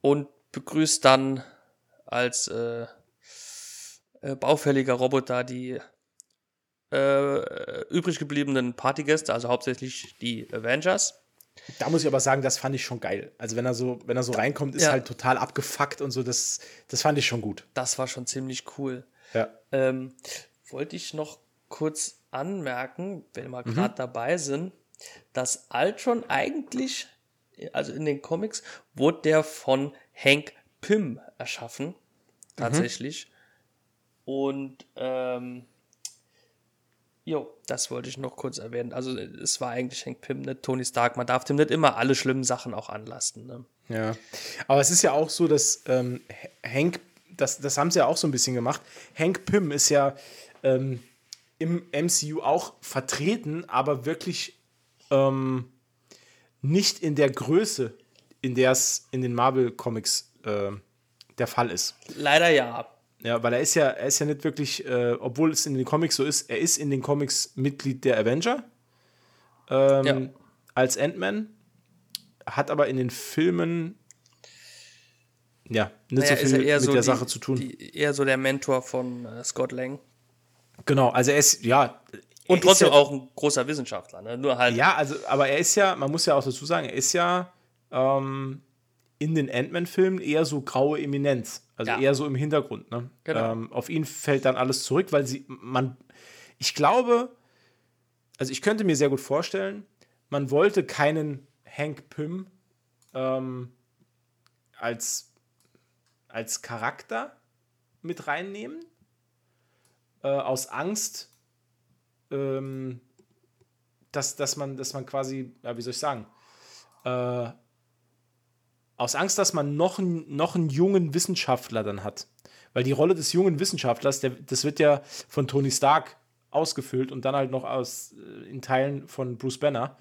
Und begrüßt dann als äh, äh, baufälliger Roboter die äh, übrig gebliebenen Partygäste, also hauptsächlich die Avengers. Da muss ich aber sagen, das fand ich schon geil. Also wenn er so, wenn er so reinkommt, ist Ja. halt total abgefuckt und so. Das, das fand ich schon gut. Das war schon ziemlich cool. Ja. Ähm, wollte ich noch kurz anmerken, wenn Mhm. wir gerade dabei sind, dass Ultron eigentlich, also in den Comics, wurde der von Hank Pym erschaffen. Tatsächlich. Und ähm, jo, das wollte ich noch kurz erwähnen. Also es war eigentlich Hank Pym, nicht Tony Stark. Man darf dem nicht immer alle schlimmen Sachen auch anlasten. Ne? Ja. Aber es ist ja auch so, dass ähm, Hank, das, das haben sie ja auch so ein bisschen gemacht. Hank Pym ist ja ähm, im MCU auch vertreten, aber wirklich ähm, nicht in der Größe, in der es in den Marvel-Comics äh, der Fall ist. Leider ja. Ja, weil er ist ja, er ist ja nicht wirklich, äh, obwohl es in den Comics so ist, er ist in den Comics Mitglied der Avenger ähm, Ja. als Ant-Man, hat aber in den Filmen ja nicht Naja, so viel mit so der die, Sache zu tun. Die, eher so der Mentor von äh, Scott Lang. Genau, also er ist, ja. Und er trotzdem ist ja, auch ein großer Wissenschaftler, ne? Nur halt. Ja, also, aber er ist ja, man muss ja auch dazu sagen, er ist ja ähm, in den Ant-Man-Filmen eher so graue Eminenz. Also Ja. eher so im Hintergrund. Ne? Genau. Ähm, auf ihn fällt dann alles zurück, weil sie, man, ich glaube, also ich könnte mir sehr gut vorstellen, man wollte keinen Hank Pym ähm, als, als Charakter mit reinnehmen, äh, aus Angst, ähm, dass, dass, man, dass man quasi, ja, wie soll ich sagen, äh, aus Angst, dass man noch, einen- noch einen jungen Wissenschaftler dann hat. Weil die Rolle des jungen Wissenschaftlers, der, das wird ja von Tony Stark ausgefüllt und dann halt noch aus, äh, in Teilen von Bruce Banner.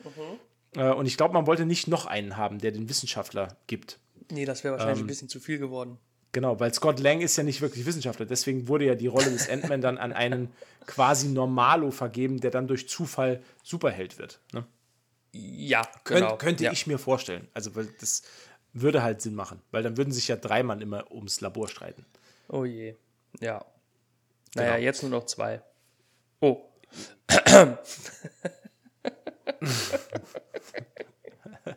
Äh, und ich glaube, man wollte nicht noch einen haben, der den Wissenschaftler gibt. Nee, das wäre Ähm, wahrscheinlich ein bisschen zu viel geworden. Genau, weil Scott Lang ist ja nicht wirklich Wissenschaftler. Deswegen wurde ja die Rolle des Ant-Man dann an einen quasi Normalo vergeben, der dann durch Zufall Superheld wird. Ne? Ja, genau. Könnte ja. ich mir vorstellen. Also, weil das würde halt Sinn machen. Weil dann würden sich ja drei Mann immer ums Labor streiten. Oh je. Ja. Naja, Genau. jetzt nur noch zwei. Oh.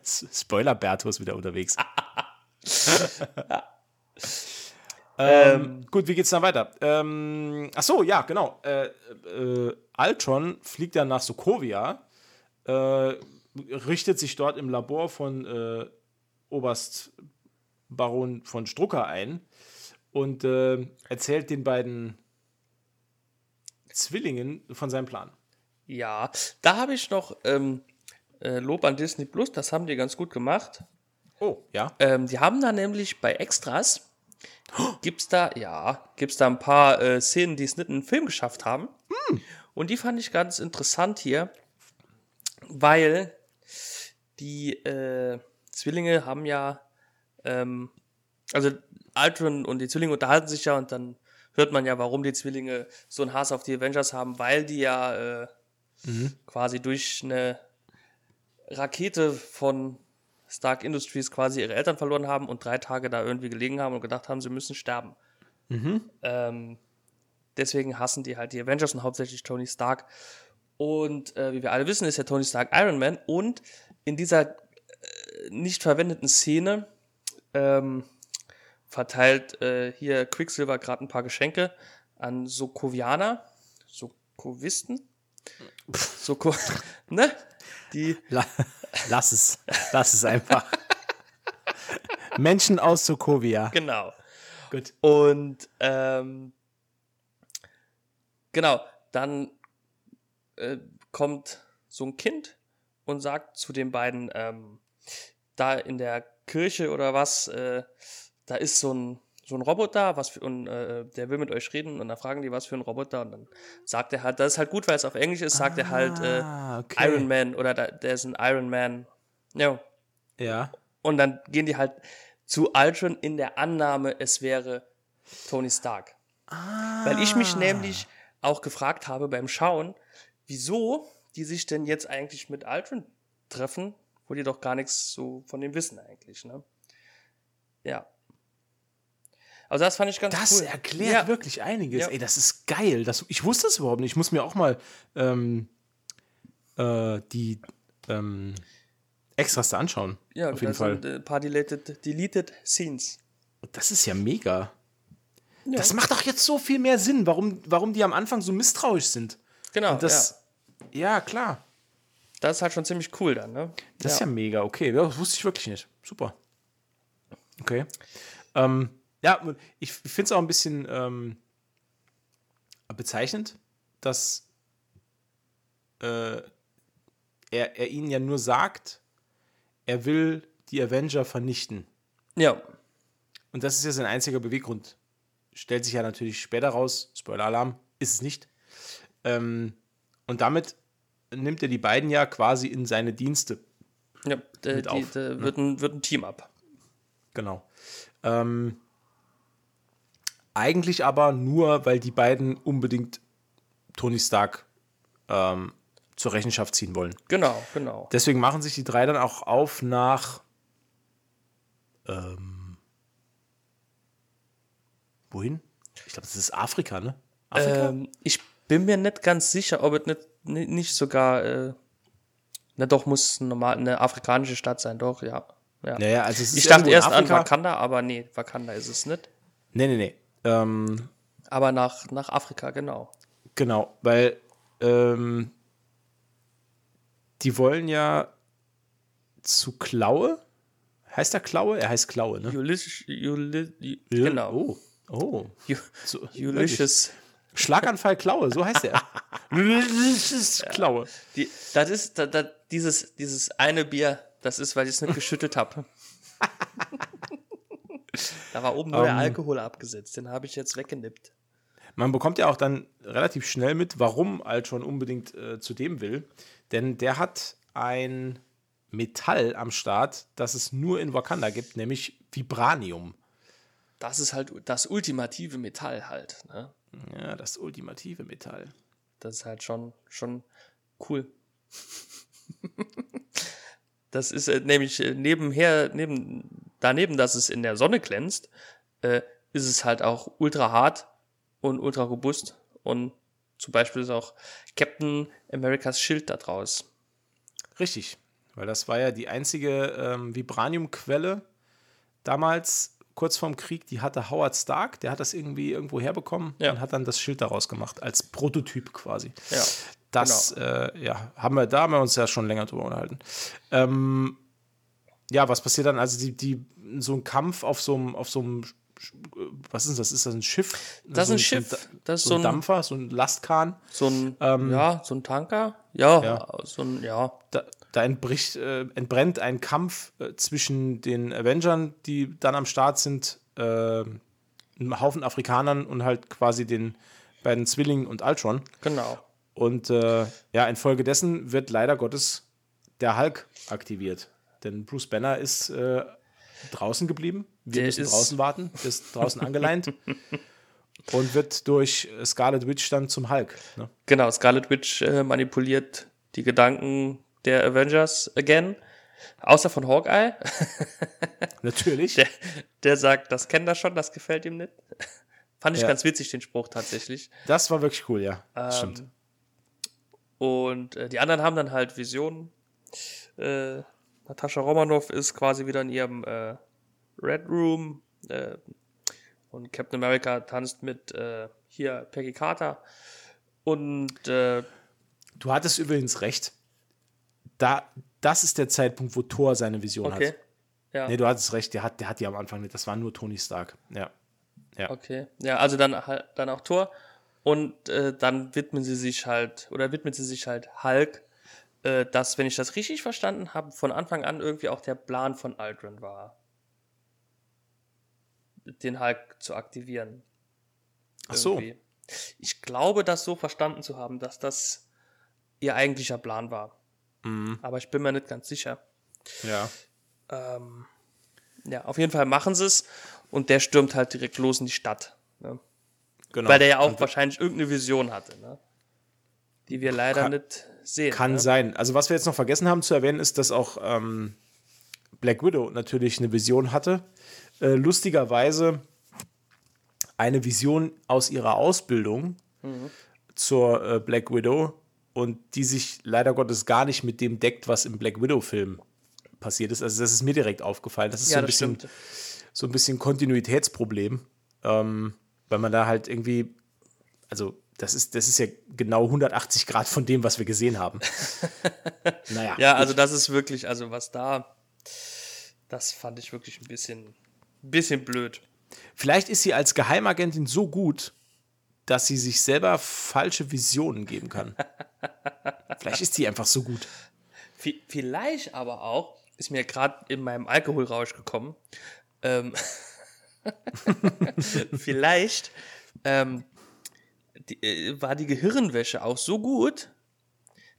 Spoiler, Berto ist wieder unterwegs. ähm, Ähm, gut, wie geht's dann weiter? Ähm, ach so, ja, genau. Äh, äh, Ultron fliegt dann nach Sokovia, äh, richtet sich dort im Labor von äh, Oberst Baron von Strucker ein und äh, erzählt den beiden Zwillingen von seinem Plan. Ja, da habe ich noch ähm, äh, Lob an Disney Plus, das haben die ganz gut gemacht. Oh, ja. Ähm, die haben da nämlich bei Extras, gibt's da, ja, gibt's da ein paar äh, Szenen, die es nicht in den Film geschafft haben. Und die fand ich ganz interessant hier, weil die äh, Zwillinge haben ja, ähm, also Ultron und die Zwillinge unterhalten sich ja und dann hört man ja, warum die Zwillinge so einen Hass auf die Avengers haben, weil die ja äh, quasi durch eine Rakete von Stark Industries quasi ihre Eltern verloren haben und drei Tage da irgendwie gelegen haben und gedacht haben, sie müssen sterben. Ähm, deswegen hassen die halt die Avengers und hauptsächlich Tony Stark. Und äh, wie wir alle wissen, ist ja Tony Stark Iron Man. Und in dieser äh, nicht verwendeten Szene ähm, verteilt äh, hier Quicksilver gerade ein paar Geschenke an Sokovianer, Sokovisten, Soko, ne? Die La lass es. Lass es einfach. Menschen aus Sokovia. Genau. Gut. Und ähm, genau, dann äh, kommt so ein Kind und sagt zu den beiden, ähm, da in der Kirche oder was, äh, da ist so ein, so ein Roboter, was für, und äh, der will mit euch reden und dann fragen die, was für ein Roboter und dann sagt er halt, das ist halt gut, weil es auf Englisch ist, sagt er halt äh, Ah, okay. Iron Man oder da, der ist ein Iron Man. Ja. Ja. Und dann gehen die halt zu Ultron in der Annahme, es wäre Tony Stark. Weil ich mich nämlich auch gefragt habe beim Schauen, wieso die sich denn jetzt eigentlich mit Ultron treffen, wo die doch gar nichts so von dem wissen eigentlich, ne? Ja. Also das fand ich ganz das cool. Das erklärt ja. wirklich einiges. Ja. Ey, das ist geil. Das, ich wusste es überhaupt nicht. Ich muss mir auch mal ähm, äh, die ähm, Extras da anschauen. Ja, auf jeden Fall. sind ein paar deleted, deleted Scenes. Das ist ja mega. Ja. Das macht doch jetzt so viel mehr Sinn, warum, warum die am Anfang so misstrauisch sind. Genau, Und das, ja. ja, klar. Das ist halt schon ziemlich cool dann, ne? Das ist ja mega, okay. Das wusste ich wirklich nicht. Super. Okay. Ähm, ja, ich finde es auch ein bisschen ähm, bezeichnend, dass äh, er, er ihnen ja nur sagt, er will die Avenger vernichten. Ja. Und das ist ja sein einziger Beweggrund. Stellt sich ja natürlich später raus, Spoiler-Alarm, ist es nicht. Ähm, und damit nimmt er die beiden ja quasi in seine Dienste. Ja, der, Mit die, auf, der ne? wird, ein, wird ein Team ab. Genau. Ähm, eigentlich aber nur, weil die beiden unbedingt Tony Stark ähm, zur Rechenschaft ziehen wollen. Genau, genau. Deswegen machen sich die drei dann auch auf nach. Ähm, wohin? Ich glaube, das ist Afrika, ne? Afrika? Ähm, ich bin mir nicht ganz sicher, ob es nicht, nicht, nicht sogar. Äh, na doch, muss normal eine afrikanische Stadt sein, doch, ja. ja. naja, also ich dachte erst an Afrika. Wakanda, aber nee, Wakanda ist es nicht. Nee, nee, nee. Ähm, Aber nach, nach Afrika, genau. Genau, weil ähm, die wollen ja zu Klaue. Heißt er Klaue? Er heißt Klaue, ne? Ulysses, Ja, genau. Oh, oh. So, Ulysses. Schlaganfall Klaue, so heißt er. Ulysses Klaue. Die, das ist da, da, dieses, dieses eine Bier, das ist, weil ich es nicht geschüttelt habe. da war oben nur der Ähm. Alkohol abgesetzt, den habe ich jetzt weggenippt. Man bekommt ja auch dann relativ schnell mit, warum Ultron unbedingt äh, zu dem will. Denn der hat ein Metall am Start, das es nur in Wakanda gibt, nämlich Vibranium. Das ist halt das ultimative Metall halt. Ne? Ja, das ultimative Metall. Das ist halt schon, schon cool. das ist äh, nämlich äh, nebenher, neben, daneben, dass es in der Sonne glänzt, äh, ist es halt auch ultra hart und ultra robust. Und zum Beispiel ist auch Captain Americas Schild da draus. Richtig, weil das war ja die einzige ähm, Vibraniumquelle damals, kurz vorm Krieg, die hatte Howard Stark, der hat das irgendwie irgendwo herbekommen Ja. und hat dann das Schild daraus gemacht, als Prototyp quasi. Ja, Das äh, ja, haben wir, da haben wir uns ja schon länger drüber unterhalten. Ähm, ja, was passiert dann? Also die, die, so ein Kampf auf so einem, auf so einem, was ist das? Ist das ein Schiff? Das ist so ein Schiff. So Das ist so ein ein, Dampfer, so ein Lastkahn. so ein, Ähm, ja, so ein Tanker. Ja, Ja. so ein, ja. da, da entbricht, äh, entbrennt ein Kampf äh, zwischen den Avengern, die dann am Start sind, äh, einem Haufen Afrikanern und halt quasi den beiden Zwillingen und Ultron. Genau. Und äh, ja, infolgedessen wird leider Gottes der Hulk aktiviert. Denn Bruce Banner ist äh, draußen geblieben. Wir Der müssen draußen warten, ist draußen angeleint und wird durch Scarlet Witch dann zum Hulk. Ne? Genau, Scarlet Witch äh, manipuliert die Gedanken der Avengers again. Außer von Hawkeye. Natürlich. Der, der sagt, das kennt er schon, das gefällt ihm nicht. Fand ich Ja. ganz witzig, den Spruch tatsächlich. Das war wirklich cool, ja. Das stimmt. Ähm, Und äh, die anderen haben dann halt Visionen. Äh, Natascha Romanoff ist quasi wieder in ihrem äh, Red Room. Äh, und Captain America tanzt mit äh, hier Peggy Carter. Und äh, Du hattest übrigens recht. Da, das ist der Zeitpunkt, wo Thor seine Vision okay. hat. Ja. Nee, du hattest recht, der hat, der hat die am Anfang nicht. Das war nur Tony Stark. Ja. Okay. Ja, also dann halt dann auch Thor. Und äh, dann widmen sie sich halt, oder widmet sie sich halt Hulk, äh, das, wenn ich das richtig verstanden habe, von Anfang an irgendwie auch der Plan von Aldrin war. Den Hulk zu aktivieren. Ach so. Irgendwie. Ich glaube, das so verstanden zu haben, dass das ihr eigentlicher Plan war. Mhm. Aber ich bin mir nicht ganz sicher. Ja. Ähm, ja, auf jeden Fall machen sie es und der stürmt halt direkt los in die Stadt. Ne? Genau. Weil der ja auch Und- wahrscheinlich irgendeine Vision hatte, ne? Die wir leider nicht sehen. Kann ne? sein. Also, was wir jetzt noch vergessen haben zu erwähnen, ist, dass auch ähm, Black Widow natürlich eine Vision hatte. Äh, lustigerweise eine Vision aus ihrer Ausbildung zur äh, Black Widow und die sich leider Gottes gar nicht mit dem deckt, was im Black Widow-Film passiert ist. Also, das ist mir direkt aufgefallen. Das ist so Ja, ein das bisschen stimmt. so ein bisschen Kontinuitätsproblem, ähm, weil man da halt irgendwie, also das ist, das ist ja genau 180 Grad von dem, was wir gesehen haben. naja. Ja, also das ist wirklich, also was da, das fand ich wirklich ein bisschen, bisschen blöd. Vielleicht ist sie als Geheimagentin so gut, dass sie sich selber falsche Visionen geben kann. Vielleicht ist sie einfach so gut. V vielleicht aber auch, ist mir gerade in meinem Alkoholrausch gekommen, ähm, vielleicht ähm, die, äh, war die Gehirnwäsche auch so gut,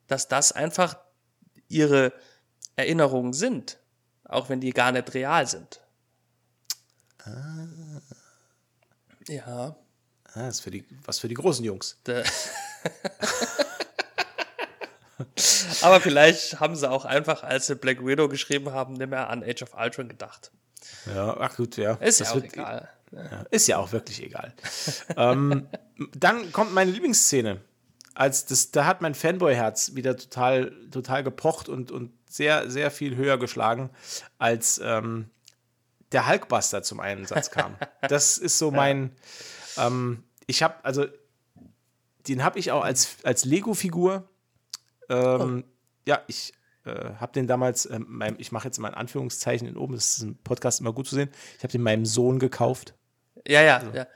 dass das einfach ihre Erinnerungen sind, auch wenn die gar nicht real sind. Ja, Ah, ist für die, was für die großen Jungs. Aber vielleicht haben sie auch einfach, als sie Black Widow geschrieben haben, nicht mehr an Age of Ultron gedacht. Ja, ach gut, ja. Ist Das ja auch wird- egal. Ja, ist ja auch wirklich egal. ähm, dann kommt meine Lieblingsszene. Als das, da hat mein Fanboy-Herz wieder total, total gepocht und, und sehr, sehr viel höher geschlagen, als ähm, der Hulkbuster zum Einsatz kam. Das ist so mein. Ähm, ich habe, also, den habe ich auch als, als Lego-Figur. Ähm, Ja, ich äh, habe den damals, ähm, meinem, ich mache jetzt mal in Anführungszeichen in oben, das ist im Podcast immer gut zu sehen. Ich habe den meinem Sohn gekauft. Ja, ja, ja.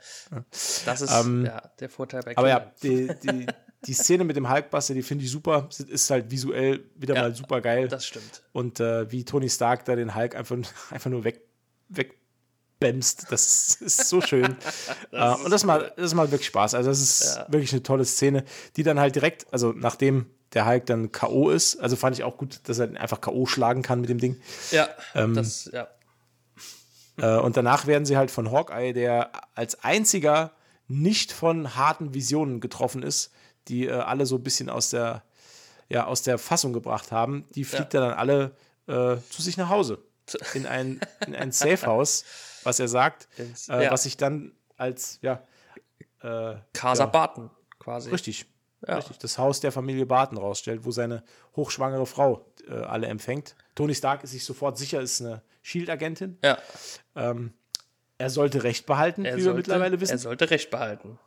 Das ist Ähm, ja, der Vorteil bei Aber Kindern. ja, die, die, die Szene mit dem Hulkbuster, die finde ich super. Ist halt visuell wieder Ja, mal super geil. Das stimmt. Und äh, wie Tony Stark da den Hulk einfach, einfach nur weg, wegbämst, das ist, so schön. äh, und das macht, das macht wirklich Spaß. Also, das ist wirklich eine tolle Szene, die dann halt direkt, also nachdem der Hulk dann K.O. ist, also fand ich auch gut, dass er einfach K.O. schlagen kann mit dem Ding. Ja, Ähm, das, ja. Äh, und danach werden sie halt von Hawkeye, der als einziger nicht von harten Visionen getroffen ist, die äh, alle so ein bisschen aus der, ja, aus der Fassung gebracht haben. Die fliegt er dann alle äh, zu sich nach Hause. In ein, in ein Safehouse, was er sagt, äh, ja. was sich dann als, ja, äh, Casa ja. Barton quasi. richtig, Ja. richtig, das Haus der Familie Barton rausstellt, wo seine hochschwangere Frau äh, alle empfängt. Tony Stark ist sich sofort sicher, ist eine Shield-Agentin. Ja, Er sollte Recht behalten, er wie wir sollte, mittlerweile wissen. er sollte Recht behalten.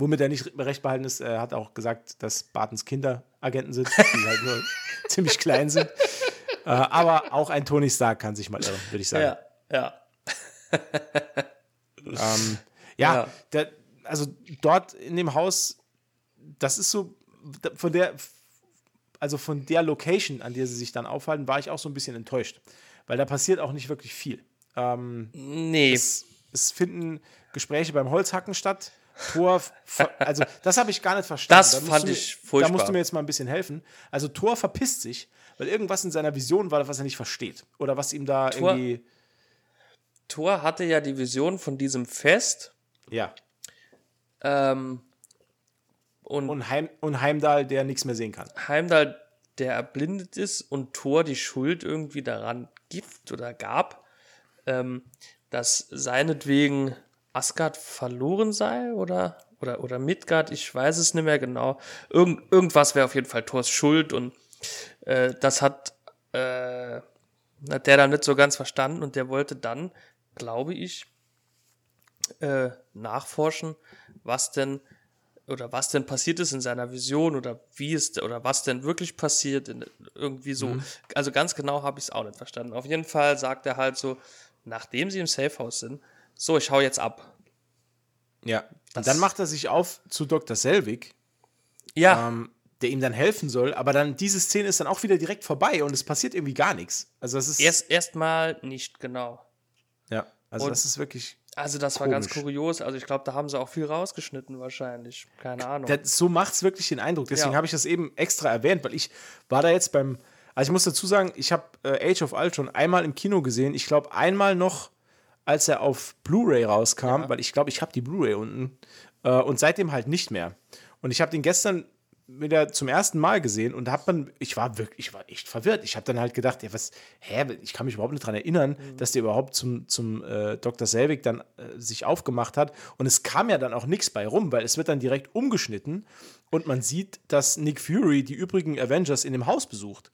Womit er nicht recht behalten ist, er hat auch gesagt, dass Bartens Kinder Agenten sind, die halt nur ziemlich klein sind. Äh, aber auch ein Tony Stark kann sich mal irren, würde ich sagen. Ja, ja. Ähm, ja, Ja. Der, also dort in dem Haus, das ist so, da- von der, also von der Location, an der sie sich dann aufhalten, war ich auch so ein bisschen enttäuscht. Weil da passiert auch nicht wirklich viel. Ähm, Nee, es, es finden Gespräche beim Holzhacken statt. Thor, ver- also das habe ich gar nicht verstanden. Das Da fand mir, ich Da furchtbar. musst du mir jetzt mal ein bisschen helfen. Also Thor verpisst sich, weil irgendwas in seiner Vision war, was er nicht versteht. Oder was ihm da Thor- irgendwie, Thor hatte ja die Vision von diesem Fest ja. ähm, und Und, Heim, und Heimdall, der nichts mehr sehen kann. Heimdall, der erblindet ist und Thor die Schuld irgendwie daran gibt oder gab, ähm, dass seinetwegen Asgard verloren sei oder, oder, oder Midgard, ich weiß es nicht mehr genau. Irgend, irgendwas wäre auf jeden Fall Thors Schuld und äh, das hat, äh, hat der dann nicht so ganz verstanden und der wollte dann, glaube ich, äh, nachforschen, was denn oder was denn passiert ist in seiner Vision oder wie es oder was denn wirklich passiert, in, irgendwie so. Also ganz genau habe ich es auch nicht verstanden. Auf jeden Fall sagt er halt so, nachdem sie im Safehouse sind, so, ich hau jetzt ab. Ja. Das- Und dann macht er sich auf zu Dr. Selvig, Ja, ähm, der ihm dann helfen soll. Aber dann diese Szene ist dann auch wieder direkt vorbei und es passiert irgendwie gar nichts. Also das ist erst erstmal nicht genau. ja, also und- das ist wirklich Also das war ganz Komisch. kurios. Also ich glaube, da haben sie auch viel rausgeschnitten wahrscheinlich. Keine Ahnung. Das, so macht es wirklich den Eindruck. Deswegen Ja. habe ich das eben extra erwähnt, weil ich war da jetzt beim. Also ich muss dazu sagen, ich habe äh, Age of Ultron einmal im Kino gesehen. Ich glaube einmal noch, als er auf Blu-ray rauskam, weil ich glaube, ich habe die Blu-ray unten. Äh, und seitdem halt nicht mehr. Und ich habe den gestern wieder zum ersten Mal gesehen und hab dann, ich war wirklich, ich war echt verwirrt. Ich habe dann halt gedacht, ja, was, hä, ich kann mich überhaupt nicht daran erinnern, mhm. dass der überhaupt zum, zum äh, Dr. Selvig dann äh, sich aufgemacht hat. Und es kam ja dann auch nichts bei rum, weil es wird dann direkt umgeschnitten und man sieht, dass Nick Fury die übrigen Avengers in dem Haus besucht.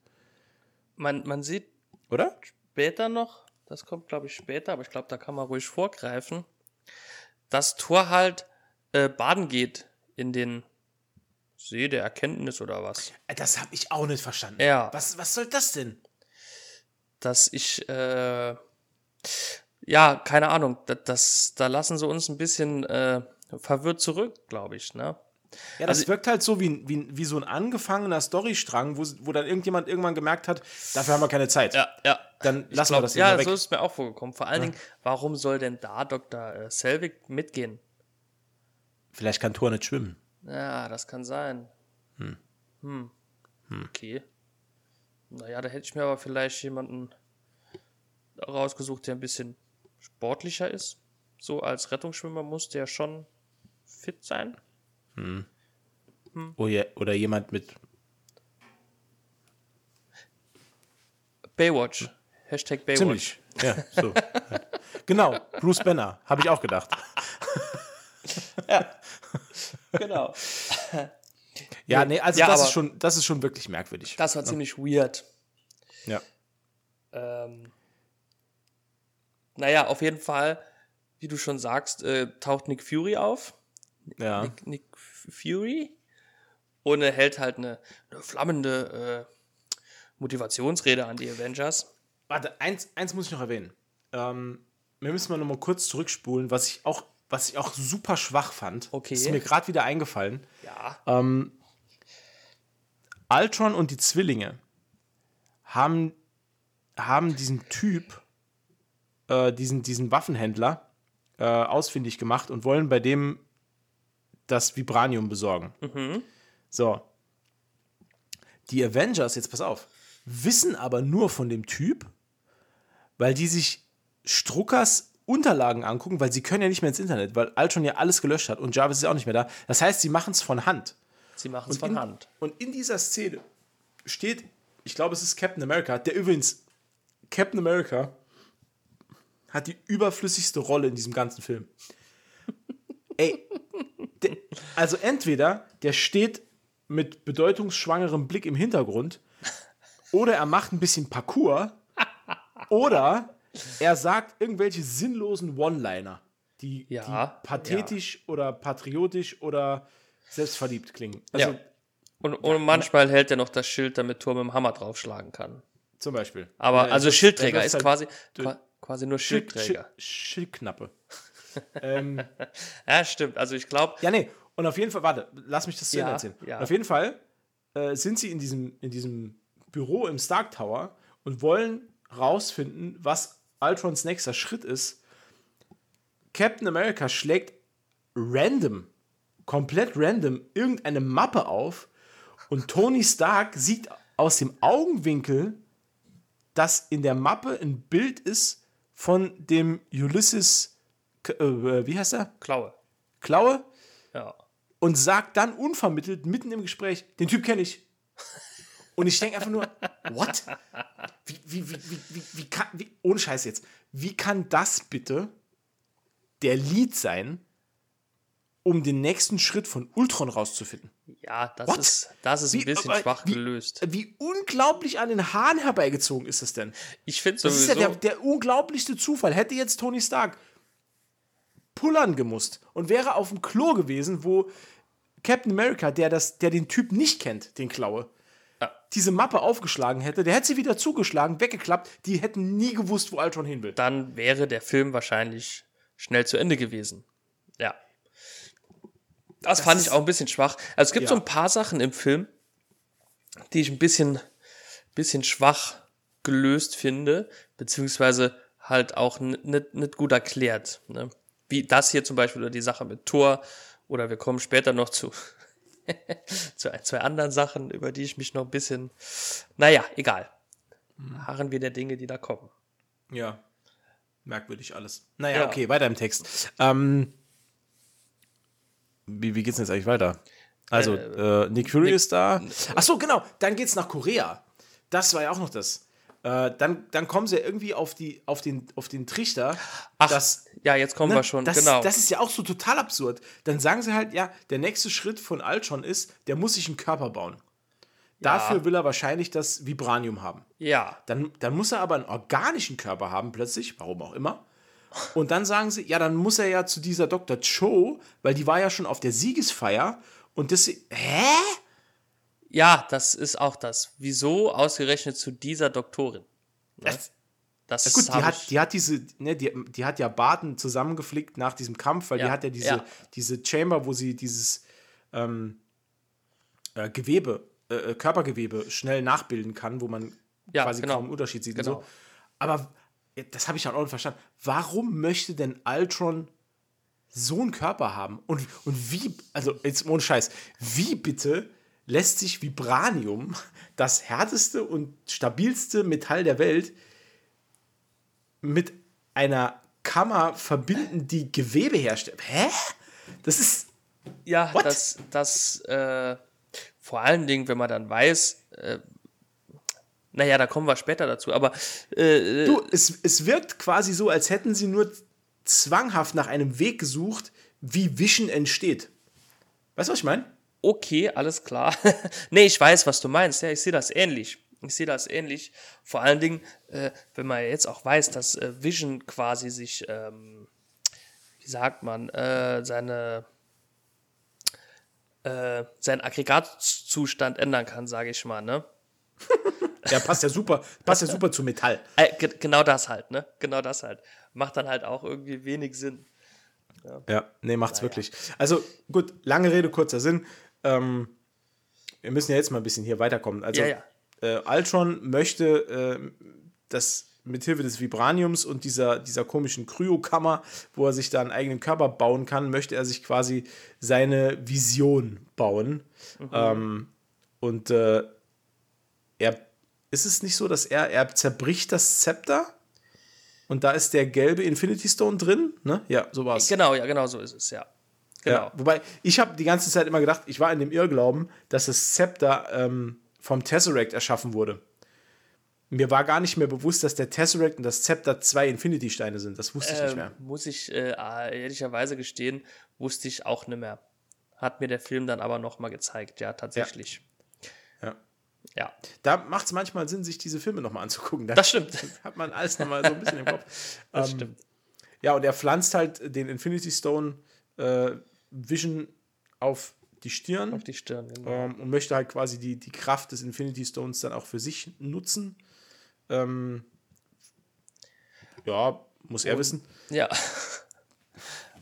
Man, man sieht oder? Später noch, das kommt glaube ich später, aber ich glaube, da kann man ruhig vorgreifen, dass Thor halt äh, baden geht in den See der Erkenntnis oder was. Äh, das habe ich auch nicht verstanden. Ja. Was, was soll das denn? Dass ich, äh, ja, keine Ahnung, das, das, da lassen sie uns ein bisschen äh, verwirrt zurück, glaube ich, ne? Ja, das also, wirkt halt so wie, wie, wie so ein angefangener Storystrang, wo, wo dann irgendjemand irgendwann gemerkt hat, dafür haben wir keine Zeit. Ja, ja. Dann lassen glaub, wir das Ja, weg. so ist es mir auch vorgekommen. Vor allen ja. Dingen, warum soll denn da Dr. Äh, Selvig mitgehen? Vielleicht kann Thor nicht schwimmen. Ja, das kann sein. Hm. Hm. hm. Okay. Naja, da hätte ich mir aber vielleicht jemanden rausgesucht, der ein bisschen sportlicher ist. So als Rettungsschwimmer muss der schon fit sein. Hm. Hm. Oder jemand mit. Baywatch. Hashtag Baywatch. Ziemlich. Ja, so. genau, Bruce Banner, habe ich auch gedacht. ja, genau. Ja, nee, also ja, das, ist schon, das ist schon wirklich merkwürdig. Das war ja. ziemlich weird. Ja. Ähm, naja, auf jeden Fall, wie du schon sagst, äh, taucht Nick Fury auf. Ja. Nick, Nick Fury. Und er hält halt eine, eine flammende äh, Motivationsrede an die Avengers. Warte, eins, eins muss ich noch erwähnen. Ähm, wir müssen mal noch mal kurz zurückspulen, was ich auch, was ich auch super schwach fand. Okay. ist mir gerade wieder eingefallen. Ja. Ähm, Ultron und die Zwillinge haben, haben diesen Typ, äh, diesen, diesen Waffenhändler, äh, ausfindig gemacht und wollen bei dem das Vibranium besorgen. Mhm. So. Die Avengers, jetzt pass auf, wissen aber nur von dem Typ, weil die sich Struckers Unterlagen angucken, weil sie können ja nicht mehr ins Internet, weil Ultron ja alles gelöscht hat und Jarvis ist auch nicht mehr da. Das heißt, sie machen es von Hand. Sie machen es von in, Hand. Und in dieser Szene steht, ich glaube, es ist Captain America, der übrigens, Captain America hat die überflüssigste Rolle in diesem ganzen Film. Ey, der, also entweder der steht mit bedeutungsschwangerem Blick im Hintergrund oder er macht ein bisschen Parcours oder er sagt irgendwelche sinnlosen One-Liner, die, ja, die pathetisch ja. oder patriotisch oder selbstverliebt klingen. Also, ja. Und, und manchmal hält er noch das Schild, damit Tor mit dem Hammer draufschlagen kann. Zum Beispiel. Aber also Schildträger ist halt quasi, quasi nur Schildträger. Schild, Schildknappe ähm, ja, stimmt. Also ich glaube. Ja, nee. Und auf jeden Fall, warte, lass mich das zu ja, erzählen. Auf jeden Fall äh, sind sie in diesem, in diesem Büro im Stark Tower und wollen rausfinden, was Ultrons nächster Schritt ist. Captain America schlägt random, komplett random, irgendeine Mappe auf und Tony Stark sieht aus dem Augenwinkel, dass in der Mappe ein Bild ist von dem Ulysses äh, wie heißt er? Klaue. Klaue? Ja. Und sagt dann unvermittelt, mitten im Gespräch, den Typ kenne ich. Und ich denke einfach nur, what? Wie, wie, wie, wie, wie, wie kann, wie, ohne Scheiß jetzt, wie kann das bitte der Lied sein, um den nächsten Schritt von Ultron rauszufinden? Ja, das ist, das ist ein bisschen schwach gelöst. Wie unglaublich an den Haaren herbeigezogen ist das denn? Ich finde sowieso. Das ist ja der, der unglaublichste Zufall. Hätte jetzt Tony Stark pullern gemusst und wäre auf dem Klo gewesen, wo Captain America, der, das, der den Typ nicht kennt, den Klaue. Diese Mappe aufgeschlagen hätte, der hätte sie wieder zugeschlagen, weggeklappt, die hätten nie gewusst, wo Ultron hin will. Dann wäre der Film wahrscheinlich schnell zu Ende gewesen. Ja. Das, das fand ich auch ein bisschen schwach. Also es gibt ja. so ein paar Sachen im Film, die ich ein bisschen, bisschen schwach gelöst finde, beziehungsweise halt auch nicht gut erklärt. Ne? Wie das hier zum Beispiel oder die Sache mit Tor. Oder wir kommen später noch zu, zu ein, zwei anderen Sachen, über die ich mich noch ein bisschen. Naja, egal. Mhm. Harren wir der Dinge, die da kommen. Ja. Merkwürdig alles. Naja, ja. okay, weiter im Text. Ähm, wie, wie geht's denn jetzt eigentlich weiter? Also, äh, Nick Fury Nick, ist da. Ach so, genau. Dann geht's nach Korea. Das war ja auch noch das. Äh, dann, dann kommen sie irgendwie auf, die, auf, den, auf den Trichter. Ach, dass, ja, jetzt kommen ne, wir schon. Das, genau. das ist ja auch so total absurd. Dann sagen sie halt, ja, der nächste Schritt von Ultron ist, der muss sich einen Körper bauen. Dafür ja. will er wahrscheinlich das Vibranium haben. Ja. Dann, dann muss er aber einen organischen Körper haben, plötzlich, warum auch immer. Und dann sagen sie, ja, dann muss er ja zu dieser Dr. Cho, weil die war ja schon auf der Siegesfeier und das. Hä? Ja, das ist auch das. Wieso ausgerechnet zu dieser Doktorin? Ne? Das, das gut, die hat, die hat diese, ne, die, die hat ja Baden zusammengeflickt nach diesem Kampf, weil ja, die hat ja diese, ja. diese Chamber, wo sie dieses ähm, äh, Gewebe, äh, äh Körpergewebe schnell nachbilden kann, wo man ja, quasi genau. kaum einen Unterschied sieht. Genau. So. Aber das habe ich dann auch nicht verstanden. Warum möchte denn Ultron so einen Körper haben? Und, und wie, also jetzt ohne Scheiß, wie bitte lässt sich Vibranium, das härteste und stabilste Metall der Welt, mit einer Kammer verbinden, die Gewebe herstellt. Hä? Das ist. Ja, What? das, das äh, vor allen Dingen, wenn man dann weiß, äh, naja, da kommen wir später dazu, aber. Äh, du, es, es wirkt quasi so, als hätten sie nur zwanghaft nach einem Weg gesucht, wie Vision entsteht. Weißt du, was ich meine? Okay, alles klar. nee, ich weiß, was du meinst. Ja, ich sehe das ähnlich. Ich sehe das ähnlich. Vor allen Dingen, äh, wenn man jetzt auch weiß, dass äh, Vision quasi sich, ähm, wie sagt man, äh, seine äh, seinen Aggregatzustand ändern kann, sage ich mal, ne? ja, passt ja super, passt ja super zu Metall. Äh, genau das halt, ne? Genau das halt. Macht dann halt auch irgendwie wenig Sinn. Ja, ja nee, macht's naja. wirklich. Also gut, lange Rede, kurzer Sinn. Ähm, wir müssen ja jetzt mal ein bisschen hier weiterkommen. Also, ja, ja. Äh, Ultron möchte äh, das mithilfe des Vibraniums und dieser, dieser komischen Kryokammer, wo er sich da einen eigenen Körper bauen kann, möchte er sich quasi seine Vision bauen. Mhm. Ähm, und äh, er ist es nicht so, dass er, er zerbricht das Zepter und da ist der gelbe Infinity Stone drin, ne? Ja, so war es. Genau, ja, genau so ist es, ja. Genau. Ja, wobei, ich habe die ganze Zeit immer gedacht, ich war in dem Irrglauben, dass das Zepter ähm, vom Tesseract erschaffen wurde. Mir war gar nicht mehr bewusst, dass der Tesseract und das Zepter zwei Infinity-Steine sind. Das wusste ich ähm, nicht mehr. Muss ich äh, ehrlicherweise gestehen, wusste ich auch nicht mehr. Hat mir der Film dann aber noch mal gezeigt, ja, tatsächlich. Ja. ja. ja. Da macht es manchmal Sinn, sich diese Filme noch mal anzugucken. Da das stimmt. Hat man alles noch mal so ein bisschen im Kopf. Das ähm, stimmt. Ja, und er pflanzt halt den Infinity Stone äh, Vision auf die Stirn. Auf die Stirn, genau. Ähm, und möchte halt quasi die, die Kraft des Infinity Stones dann auch für sich nutzen. Ähm, ja, muss er und, wissen. Ja.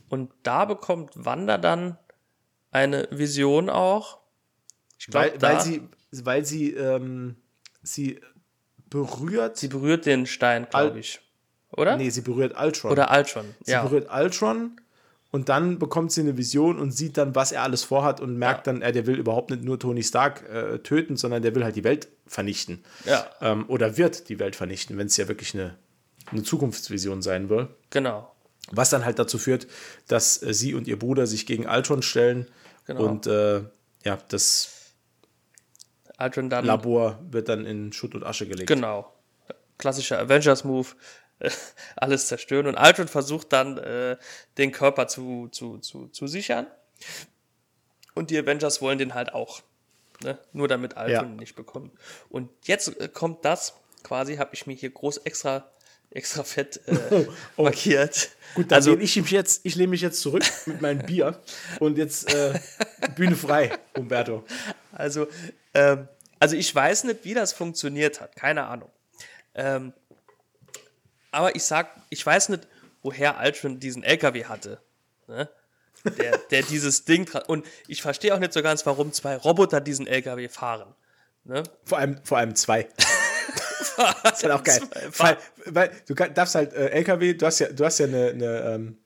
Und da bekommt Wanda dann eine Vision auch. Ich glaub, weil, weil sie, weil sie, ähm, sie berührt. Sie berührt den Stein, glaube ich. Oder? Nee, sie berührt Ultron. Oder Ultron. Sie ja. berührt Ultron und dann bekommt sie eine Vision und sieht dann, was er alles vorhat und merkt ja. dann, er, der will überhaupt nicht nur Tony Stark äh, töten, sondern der will halt die Welt vernichten. Ja. Ähm, oder wird die Welt vernichten, wenn es ja wirklich eine, eine Zukunftsvision sein will. Genau. Was dann halt dazu führt, dass äh, sie und ihr Bruder sich gegen Ultron stellen genau. und äh, ja, das Labor wird dann in Schutt und Asche gelegt. Genau. Klassischer Avengers-Move. alles zerstören. Und Ultron versucht dann, äh, den Körper zu, zu, zu, zu sichern. Und die Avengers wollen den halt auch. Ne? Nur damit Ultron ja. nicht bekommt. Und jetzt äh, kommt das, quasi habe ich mir hier groß extra extra fett äh, oh, oh. markiert. Gut, dann also ich mich jetzt, ich lehne mich jetzt zurück mit meinem Bier und jetzt äh, Bühne frei, Umberto. Also, ähm, also ich weiß nicht, wie das funktioniert hat, keine Ahnung. Ähm, aber ich sag, ich weiß nicht, woher Altron diesen LKW hatte. Ne? Der, der dieses Ding und ich verstehe auch nicht so ganz, warum zwei Roboter diesen LKW fahren. Ne? Vor allem, vor allem zwei. das ist halt auch geil. Weil, weil, du darfst halt äh, LKW, du hast ja, du hast ja eine, eine ähm,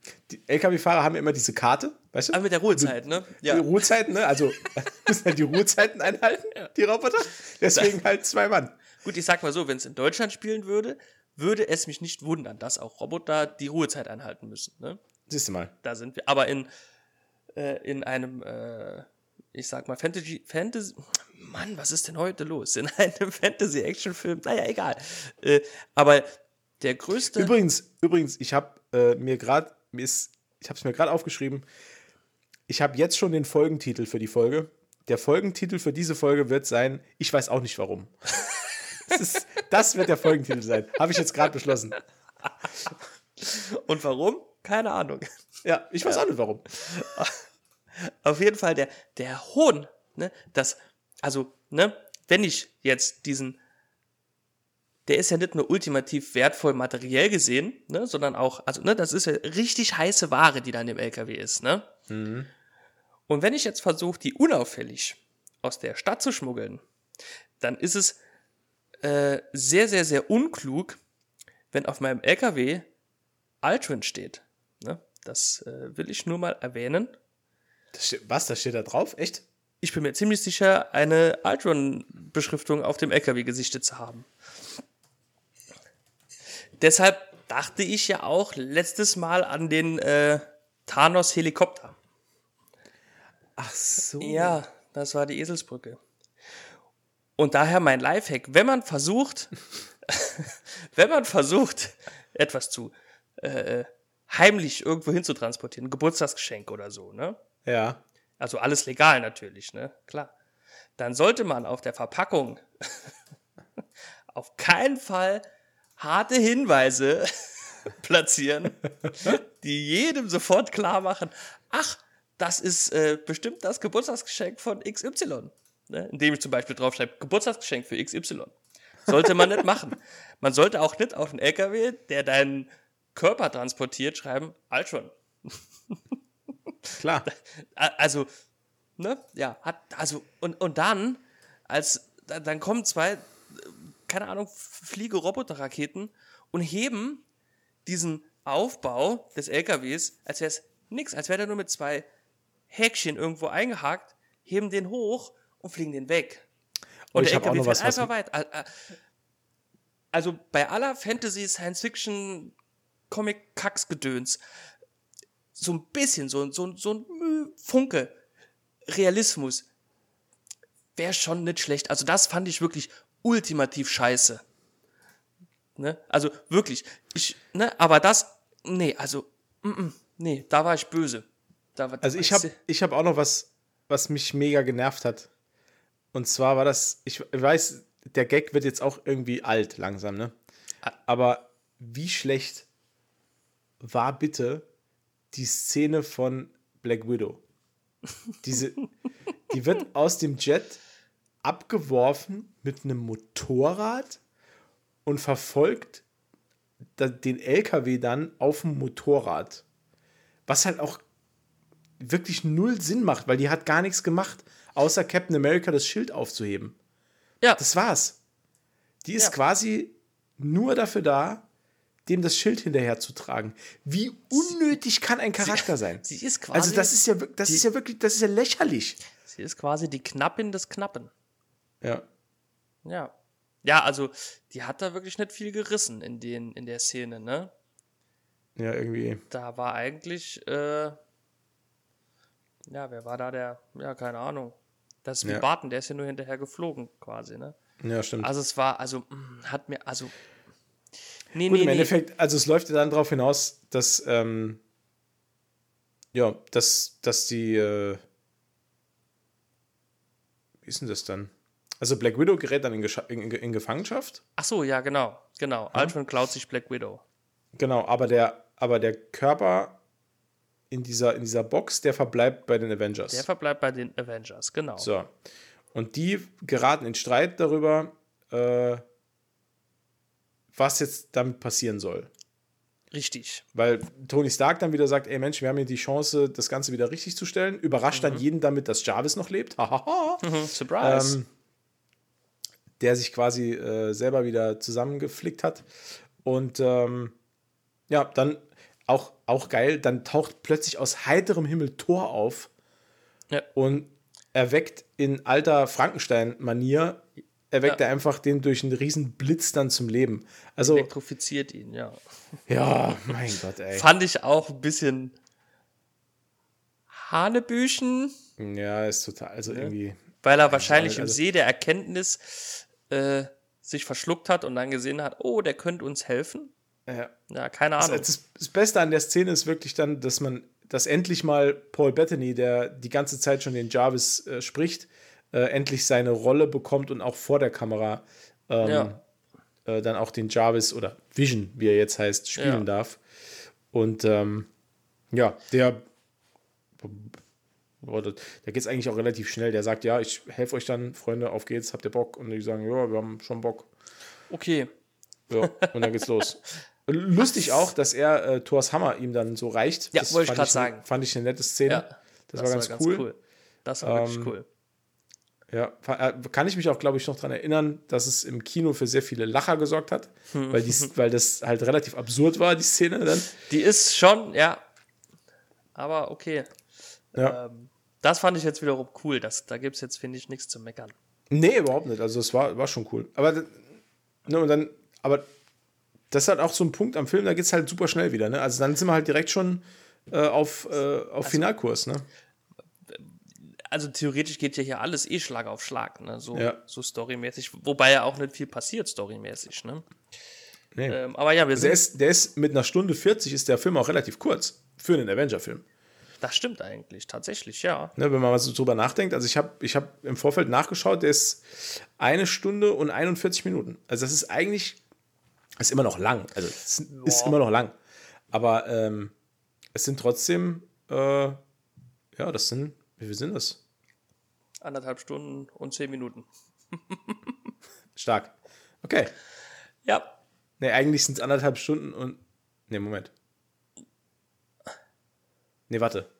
LKW-Fahrer haben ja immer diese Karte, weißt du? Aber mit der Ruhezeit, ne? Ja. Die Ruhezeiten, ne? Also müssen halt die Ruhezeiten einhalten, ja. die Roboter. Deswegen halt zwei Mann. Gut, ich sag mal so, wenn es in Deutschland spielen würde, würde es mich nicht wundern, dass auch Roboter die Ruhezeit einhalten müssen. Ne? Siehst du mal. Da sind wir. Aber in, äh, in einem, äh, ich sag mal, Fantasy, Fantasy, Mann, was ist denn heute los? In einem Fantasy-Action-Film, naja, egal. Äh, aber der größte. Übrigens, übrigens, ich habe äh, mir gerade, mir ist, ich habe es mir gerade aufgeschrieben, ich habe jetzt schon den Folgentitel für die Folge. Der Folgentitel für diese Folge wird sein, ich weiß auch nicht warum. das, ist, das wird der Folgentitel sein. Habe ich jetzt gerade beschlossen. Und warum? Keine Ahnung. Ja, ich weiß ja. auch nicht warum. Auf jeden Fall der, der Hohn, ne, das, also, ne, wenn ich jetzt diesen, der ist ja nicht nur ultimativ wertvoll materiell gesehen, ne, sondern auch, also, ne, das ist ja richtig heiße Ware, die da in dem LKW ist, ne? Mhm. Und wenn ich jetzt versuche, die unauffällig aus der Stadt zu schmuggeln, dann ist es äh, sehr, sehr, sehr unklug, wenn auf meinem LKW Altrin steht. Ne? Das äh, will ich nur mal erwähnen. Das steht, was? Das steht da drauf? Echt? Ich bin mir ziemlich sicher, eine Altron-Beschriftung auf dem LKW gesichtet zu haben. Deshalb dachte ich ja auch letztes Mal an den äh, Thanos-Helikopter. Ach so. Ja, das war die Eselsbrücke. Und daher mein Lifehack, wenn man versucht, wenn man versucht, etwas zu äh, heimlich irgendwo hin zu transportieren, Geburtstagsgeschenk oder so, ne? Ja. Also alles legal natürlich, ne? Klar. Dann sollte man auf der Verpackung auf keinen Fall harte Hinweise platzieren, die jedem sofort klar machen, ach, das ist äh, bestimmt das Geburtstagsgeschenk von XY. Ne? Indem ich zum Beispiel draufschreibe, Geburtstagsgeschenk für XY. Sollte man nicht machen. Man sollte auch nicht auf einen LKW, der deinen Körper transportiert, schreiben, Altron. Klar. Also, ne, ja, hat, also, und, und dann, als, dann kommen zwei, keine Ahnung, fliege Roboterraketen und heben diesen Aufbau des LKWs, als wäre es nix, als wäre der nur mit zwei Häkchen irgendwo eingehakt, heben den hoch und fliegen den weg. Und oh, der LKW fährt einfach weit. Also bei aller Fantasy, Science Fiction, Comic-Kacks-Gedöns, so ein bisschen, so, so, so ein Funke Realismus wäre schon nicht schlecht. Also das fand ich wirklich ultimativ scheiße. Ne? Also wirklich, ich, ne, aber das, nee, also, mm, mm, nee, da war ich böse. Da war, also ich habe ich hab auch noch was, was mich mega genervt hat. Und zwar war das, ich weiß, der Gag wird jetzt auch irgendwie alt langsam, ne? Ah. Aber wie schlecht war bitte die Szene von Black Widow? Diese, die wird aus dem Jet abgeworfen mit einem Motorrad und verfolgt den LKW dann auf dem Motorrad. Was halt auch wirklich null Sinn macht, weil die hat gar nichts gemacht, außer Captain America das Schild aufzuheben. Ja. Das war's. Die ist ja. quasi nur dafür da, dem das Schild hinterher zu tragen. Wie unnötig kann ein Charakter sein? Sie ist quasi. Also das ist ja, das die, ist ja wirklich, das ist ja lächerlich. Sie ist quasi die Knappin des Knappen. Ja. Ja. Ja, also die hat da wirklich nicht viel gerissen in den in der Szene, ne? Ja, irgendwie. Da war eigentlich äh, ja, wer war da der? Ja, keine Ahnung. Das ist wie ja. Barton, der ist ja nur hinterher geflogen, quasi, ne? Ja, stimmt. Also es war, also, mm, hat mir, also. Nee, Gut, nee, im nee. Endeffekt, also es läuft ja dann darauf hinaus, dass, ähm, ja, dass, dass die, äh, wie ist denn das dann? Also Black Widow gerät dann in, in, in Gefangenschaft. Ach so, ja, genau, genau. Ja. Ultron klaut sich Black Widow. Genau, aber der, aber der Körper in dieser, in dieser Box, der verbleibt bei den Avengers. Der verbleibt bei den Avengers, genau. So. Und die geraten in Streit darüber, äh, was jetzt damit passieren soll. Richtig. Weil Tony Stark dann wieder sagt, ey Mensch, wir haben hier die Chance, das Ganze wieder richtig zu stellen. Überrascht mhm. dann jeden damit, dass Jarvis noch lebt. mhm, surprise. Ähm, der sich quasi äh, selber wieder zusammengeflickt hat. Und ähm, ja, dann auch, auch geil, dann taucht plötzlich aus heiterem Himmel Thor auf ja. und erweckt in alter Frankenstein-Manier, erweckt ja. er einfach den durch einen riesen Blitz dann zum Leben. Also, Elektrifiziert ihn, ja. Ja, mein Gott, ey. Fand ich auch ein bisschen Hanebüchen. Ja, ist total, also ja. irgendwie. Weil er wahrscheinlich also, im See der Erkenntnis äh, sich verschluckt hat und dann gesehen hat, oh, der könnte uns helfen. Ja. Ja, keine Ahnung. Das, das, Beste an der Szene ist wirklich dann, dass man, dass endlich mal Paul Bettany, der die ganze Zeit schon den Jarvis äh, spricht, äh, endlich seine Rolle bekommt und auch vor der Kamera ähm, ja. äh, dann auch den Jarvis oder Vision, wie er jetzt heißt, spielen ja. darf. Und ähm, ja, der da geht es eigentlich auch relativ schnell. Der sagt, ja, ich helfe euch dann, Freunde, auf geht's, habt ihr Bock? Und die sagen, ja, wir haben schon Bock. Okay. Ja, und dann geht's los. Lustig auch, dass er äh, Thors Hammer ihm dann so reicht. Ja, wollte ich gerade sagen. Fand ich eine nette Szene. Ja, das, das, war ganz, war ganz cool. cool. Das war ähm, wirklich cool. Ja, äh, kann ich mich auch, glaube ich, noch daran erinnern, dass es im Kino für sehr viele Lacher gesorgt hat, hm. weil, die, weil das halt relativ absurd war, die Szene dann. Die ist schon, ja. Aber okay. Ja. Ähm, das fand ich jetzt wiederum cool. Das, da gibt es jetzt, finde ich, nichts zu meckern. Nee, überhaupt nicht. Also es war, war schon cool. Aber, ne, und dann, aber das ist halt auch so ein Punkt am Film, da geht es halt super schnell wieder. Ne? Also dann sind wir halt direkt schon äh, auf, äh, auf also, Finalkurs. Ne? Also theoretisch geht ja hier alles eh Schlag auf Schlag, ne? so, ja. so storymäßig. Wobei ja auch nicht viel passiert storymäßig. Ne? Nee. Ähm, aber ja, wir also sind. Der ist, der ist mit einer Stunde 40 ist der Film auch relativ kurz für einen Avenger-Film. Das stimmt eigentlich, tatsächlich, ja. Ne, wenn man mal so drüber nachdenkt, also ich habe ich hab im Vorfeld nachgeschaut, der ist eine Stunde und 41 Minuten. Also das ist eigentlich, ist immer noch lang. Also es ist immer noch lang. Aber ähm, es sind trotzdem, äh, ja, das sind, wie viel sind das? Anderthalb Stunden und zehn Minuten. Stark. Okay. Ja. Ne, eigentlich sind es anderthalb Stunden und. Ne, Moment. Nee, warte.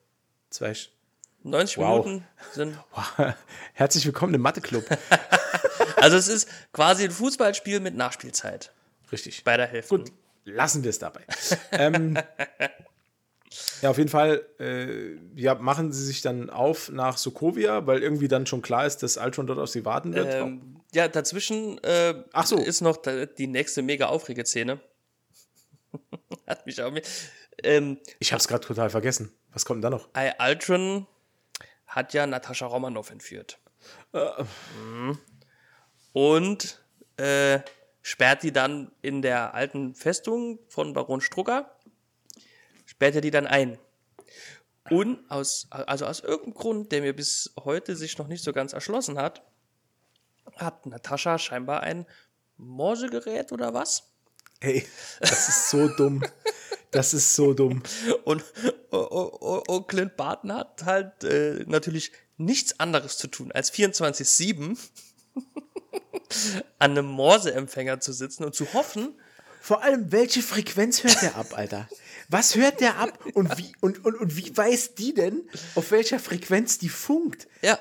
Zwei. 90 wow. Minuten sind. Wow. Herzlich willkommen im Mathe-Club. also, es ist quasi ein Fußballspiel mit Nachspielzeit. Richtig. Bei der Hälfte. Gut, lassen wir es dabei. ähm, ja, auf jeden Fall äh, ja, machen sie sich dann auf nach Sokovia, weil irgendwie dann schon klar ist, dass Ultron dort auf sie warten wird. Ähm, ja, dazwischen äh, Ach so. ist noch die nächste mega Aufregeszene. Hat mich auch. Ähm, ich habe es gerade total vergessen. Was kommt denn da noch? Ultron hat ja Natascha Romanoff entführt. Äh. Mhm. Und äh, sperrt die dann in der alten Festung von Baron Strucker, sperrt er die dann ein. Und aus, also aus irgendeinem Grund, der mir bis heute sich noch nicht so ganz erschlossen hat, hat Natascha scheinbar ein Morsegerät oder was? Ey, das ist so dumm. Das ist so dumm. Und, und, und Clint Barton hat halt äh, natürlich nichts anderes zu tun, als 24-7 an einem Morse-Empfänger zu sitzen und zu hoffen. Vor allem, welche Frequenz hört der ab, Alter? Was hört der ab und wie, und, und, und wie weiß die denn, auf welcher Frequenz die funkt? Ja,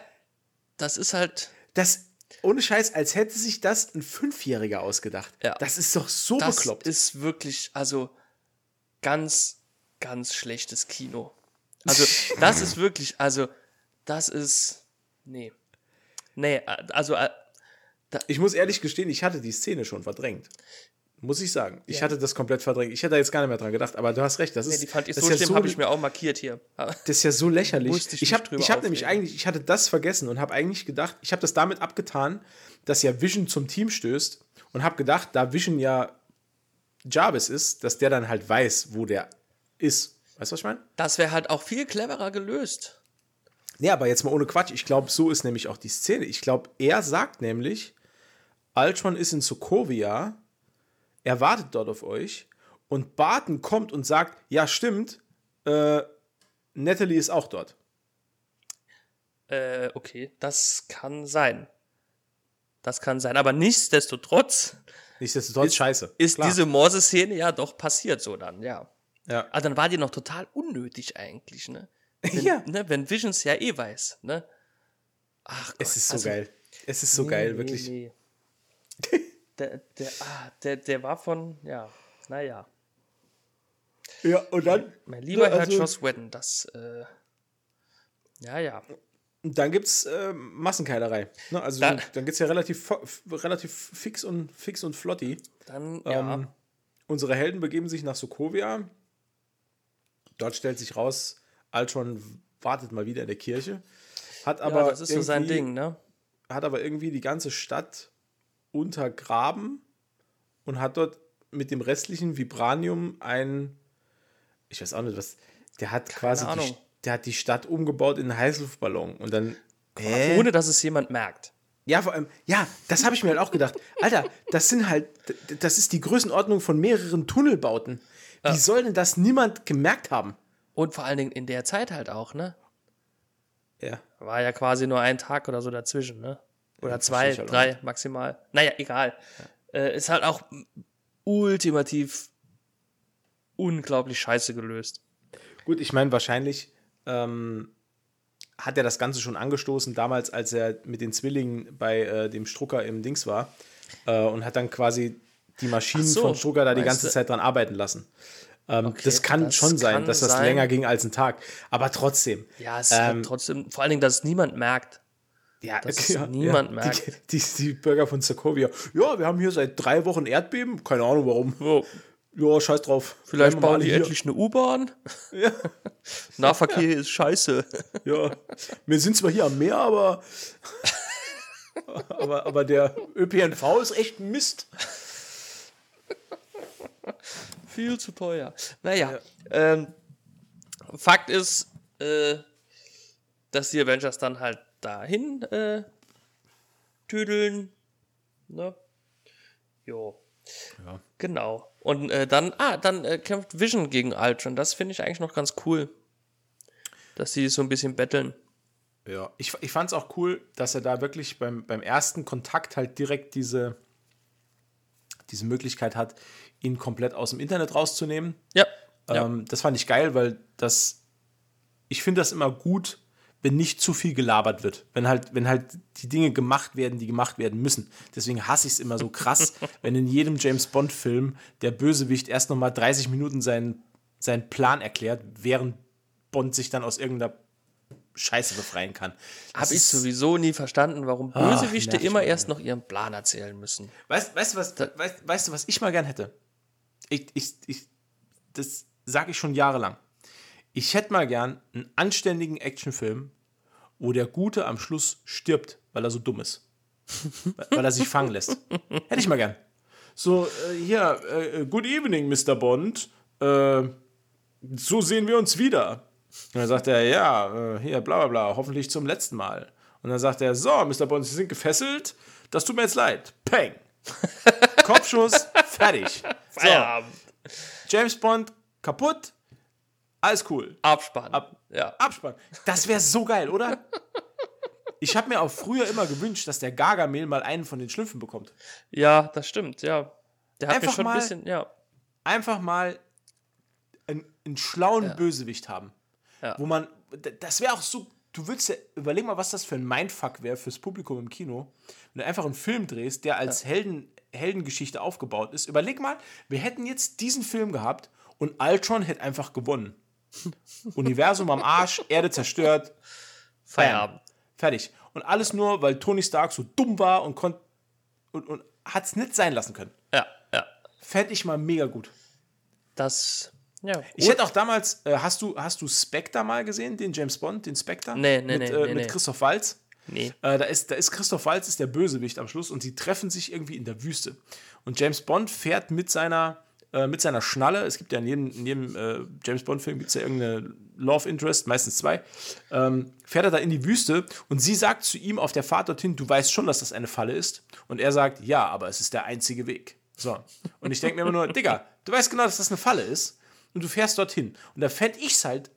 das ist halt. Das, ohne Scheiß, als hätte sich das ein Fünfjähriger ausgedacht. Ja. Das ist doch so das bekloppt. Das ist wirklich, also ganz, ganz schlechtes Kino. Also, das ist wirklich, also, das ist. Nee. Nee, also. Ich muss ehrlich gestehen, ich hatte die Szene schon verdrängt. Muss ich sagen. Ich ja. hatte das komplett verdrängt. Ich hätte da jetzt gar nicht mehr dran gedacht, aber du hast recht. Das ist, nee, die fand ich so schlimm, ja so, habe ich mir auch markiert hier. Das ist ja so lächerlich. ich, ich habe hab nämlich eigentlich, ich hatte das vergessen und habe eigentlich gedacht, ich habe das damit abgetan, dass ja Vision zum Team stößt und habe gedacht, da Vision ja Jarvis ist, dass der dann halt weiß, wo der ist. Weißt du, was ich meine? Das wäre halt auch viel cleverer gelöst. Ja, aber jetzt mal ohne Quatsch. Ich glaube, so ist nämlich auch die Szene. Ich glaube, er sagt nämlich, Ultron ist in Sokovia, er wartet dort auf euch und Barton kommt und sagt, ja, stimmt, äh, Natalie ist auch dort. Äh, okay, das kann sein. Das kann sein, aber nichtsdestotrotz Nichtsdestotrotz ist, scheiße. Ist Klar. diese Morse-Szene ja doch passiert so dann, ja. Ja. Also dann war die noch total unnötig eigentlich, ne? Wenn, ja. Ne, wenn Visions ja eh weiß, ne? Ach Gott. Es ist so also, geil. Es ist so nee, geil, wirklich. Nee, nee. Der, der, ah, der, der war von, ja, naja. Ja, und dann. Mein lieber also, Herr Joss Whedon, das, äh, ja, ja. Dann gibt es äh, Massenkeilerei. Ne? Also da, dann geht es ja relativ, relativ fix und fix und flotti. Dann, ja. Ähm, unsere Helden begeben sich nach Sokovia. Dort stellt sich raus, Ultron wartet mal wieder in der Kirche. Hat aber ja, das ist so sein Ding, ne? Hat aber irgendwie die ganze Stadt untergraben und hat dort mit dem restlichen Vibranium ein, ich weiß auch nicht was, der hat Keine quasi, die, der hat die Stadt umgebaut in einen Heißluftballon und dann. Hä? Ohne dass es jemand merkt. Ja, vor allem, ja, das habe ich mir halt auch gedacht. Alter, das sind halt, das ist die Größenordnung von mehreren Tunnelbauten. Wie ja. soll denn das niemand gemerkt haben? Und vor allen Dingen in der Zeit halt auch, ne? Ja. War ja quasi nur ein Tag oder so dazwischen, ne? Oder ja, zwei, halt drei maximal. Naja, egal. Ja. Äh, ist halt auch ultimativ unglaublich scheiße gelöst. Gut, ich meine, wahrscheinlich ähm, hat er das Ganze schon angestoßen, damals, als er mit den Zwillingen bei äh, dem Strucker im Dings war äh, und hat dann quasi die Maschinen so, von Strucker da die ganze du? Zeit dran arbeiten lassen. Ähm, okay, das kann das schon sein, dass das sein. länger ging als ein Tag. Aber trotzdem. Ja, es ähm, trotzdem, vor allen Dingen, dass es niemand merkt. Ja, dass ja, niemand ja, merkt. Die, die, die, Bürger von Sokovia. Ja, wir haben hier seit drei Wochen Erdbeben. Keine Ahnung warum. Oh. Ja, scheiß drauf. Vielleicht bauen die hier. endlich eine U-Bahn. Ja. Nahverkehr ist scheiße. Ja. Wir sind zwar hier am Meer, aber. aber, aber der ÖPNV ist echt Mist. Viel zu teuer. Naja, ja. ähm, Fakt ist, äh, dass die Avengers dann halt dahin äh, tüdeln. Ne? Jo. Ja. Genau. Und äh, dann, ah, dann äh, kämpft Vision gegen Ultron. Das finde ich eigentlich noch ganz cool. Dass sie so ein bisschen betteln. Ja, ich, ich fand es auch cool, dass er da wirklich beim, beim ersten Kontakt halt direkt diese, diese Möglichkeit hat, ihn komplett aus dem Internet rauszunehmen. Ja. Ähm, ja. Das fand ich geil, weil das, ich finde das immer gut, wenn nicht zu viel gelabert wird. Wenn halt, wenn halt die Dinge gemacht werden, die gemacht werden müssen. Deswegen hasse ich es immer so krass, wenn in jedem James Bond-Film der Bösewicht erst noch mal 30 Minuten seinen, seinen Plan erklärt, während Bond sich dann aus irgendeiner Scheiße befreien kann. Habe ich sowieso nie verstanden, warum Bösewichte Ach, immer erst noch ihren Plan erzählen müssen. Weißt, weißt, du, was, weißt, weißt du, was ich mal gern hätte? Ich, ich, ich, das sage ich schon jahrelang. Ich hätte mal gern einen anständigen Actionfilm, wo der Gute am Schluss stirbt, weil er so dumm ist. weil er sich fangen lässt. Hätte ich mal gern. So, äh, hier, äh, good evening, Mr. Bond. Äh, so sehen wir uns wieder. Und dann sagt er, ja, äh, hier, bla bla bla, hoffentlich zum letzten Mal. Und dann sagt er, so, Mr. Bond, Sie sind gefesselt. Das tut mir jetzt leid. Peng. Kopfschuss, fertig. So. James Bond kaputt, alles cool. Abspann. Ab, ja. Abspann. Das wäre so geil, oder? Ich habe mir auch früher immer gewünscht, dass der Gargamel mal einen von den Schlümpfen bekommt. Ja, das stimmt, ja. Der hat einfach schon mal, ein bisschen, ja. Einfach mal einen, einen schlauen ja. Bösewicht haben. Ja. Wo man, das wäre auch so, du würdest ja, überleg mal, was das für ein Mindfuck wäre fürs Publikum im Kino, wenn du einfach einen Film drehst, der als ja. Helden, Heldengeschichte aufgebaut ist. Überleg mal, wir hätten jetzt diesen Film gehabt und Ultron hätte einfach gewonnen. Universum am Arsch, Erde zerstört. Feierabend. Fertig. Und alles nur, weil Tony Stark so dumm war und konnte und, und hat es nicht sein lassen können. Ja, ja. Fände ich mal mega gut. Das, ja. Ich hätte auch damals, äh, hast du, hast du Spectre mal gesehen, den James Bond, den Spectre? Nee, nee, mit, nee, äh, nee, Mit Christoph Waltz. Nee. Äh, da, ist, da ist Christoph Waltz ist der Bösewicht am Schluss und sie treffen sich irgendwie in der Wüste. Und James Bond fährt mit seiner äh, mit seiner Schnalle. Es gibt ja in jedem, in jedem äh, James Bond-Film gibt es ja irgendeine Love Interest, meistens zwei. Ähm, fährt er da in die Wüste und sie sagt zu ihm auf der Fahrt dorthin, du weißt schon, dass das eine Falle ist. Und er sagt, ja, aber es ist der einzige Weg. So. Und ich denke mir immer nur, Digga, du weißt genau, dass das eine Falle ist und du fährst dorthin. Und da fände ich es halt,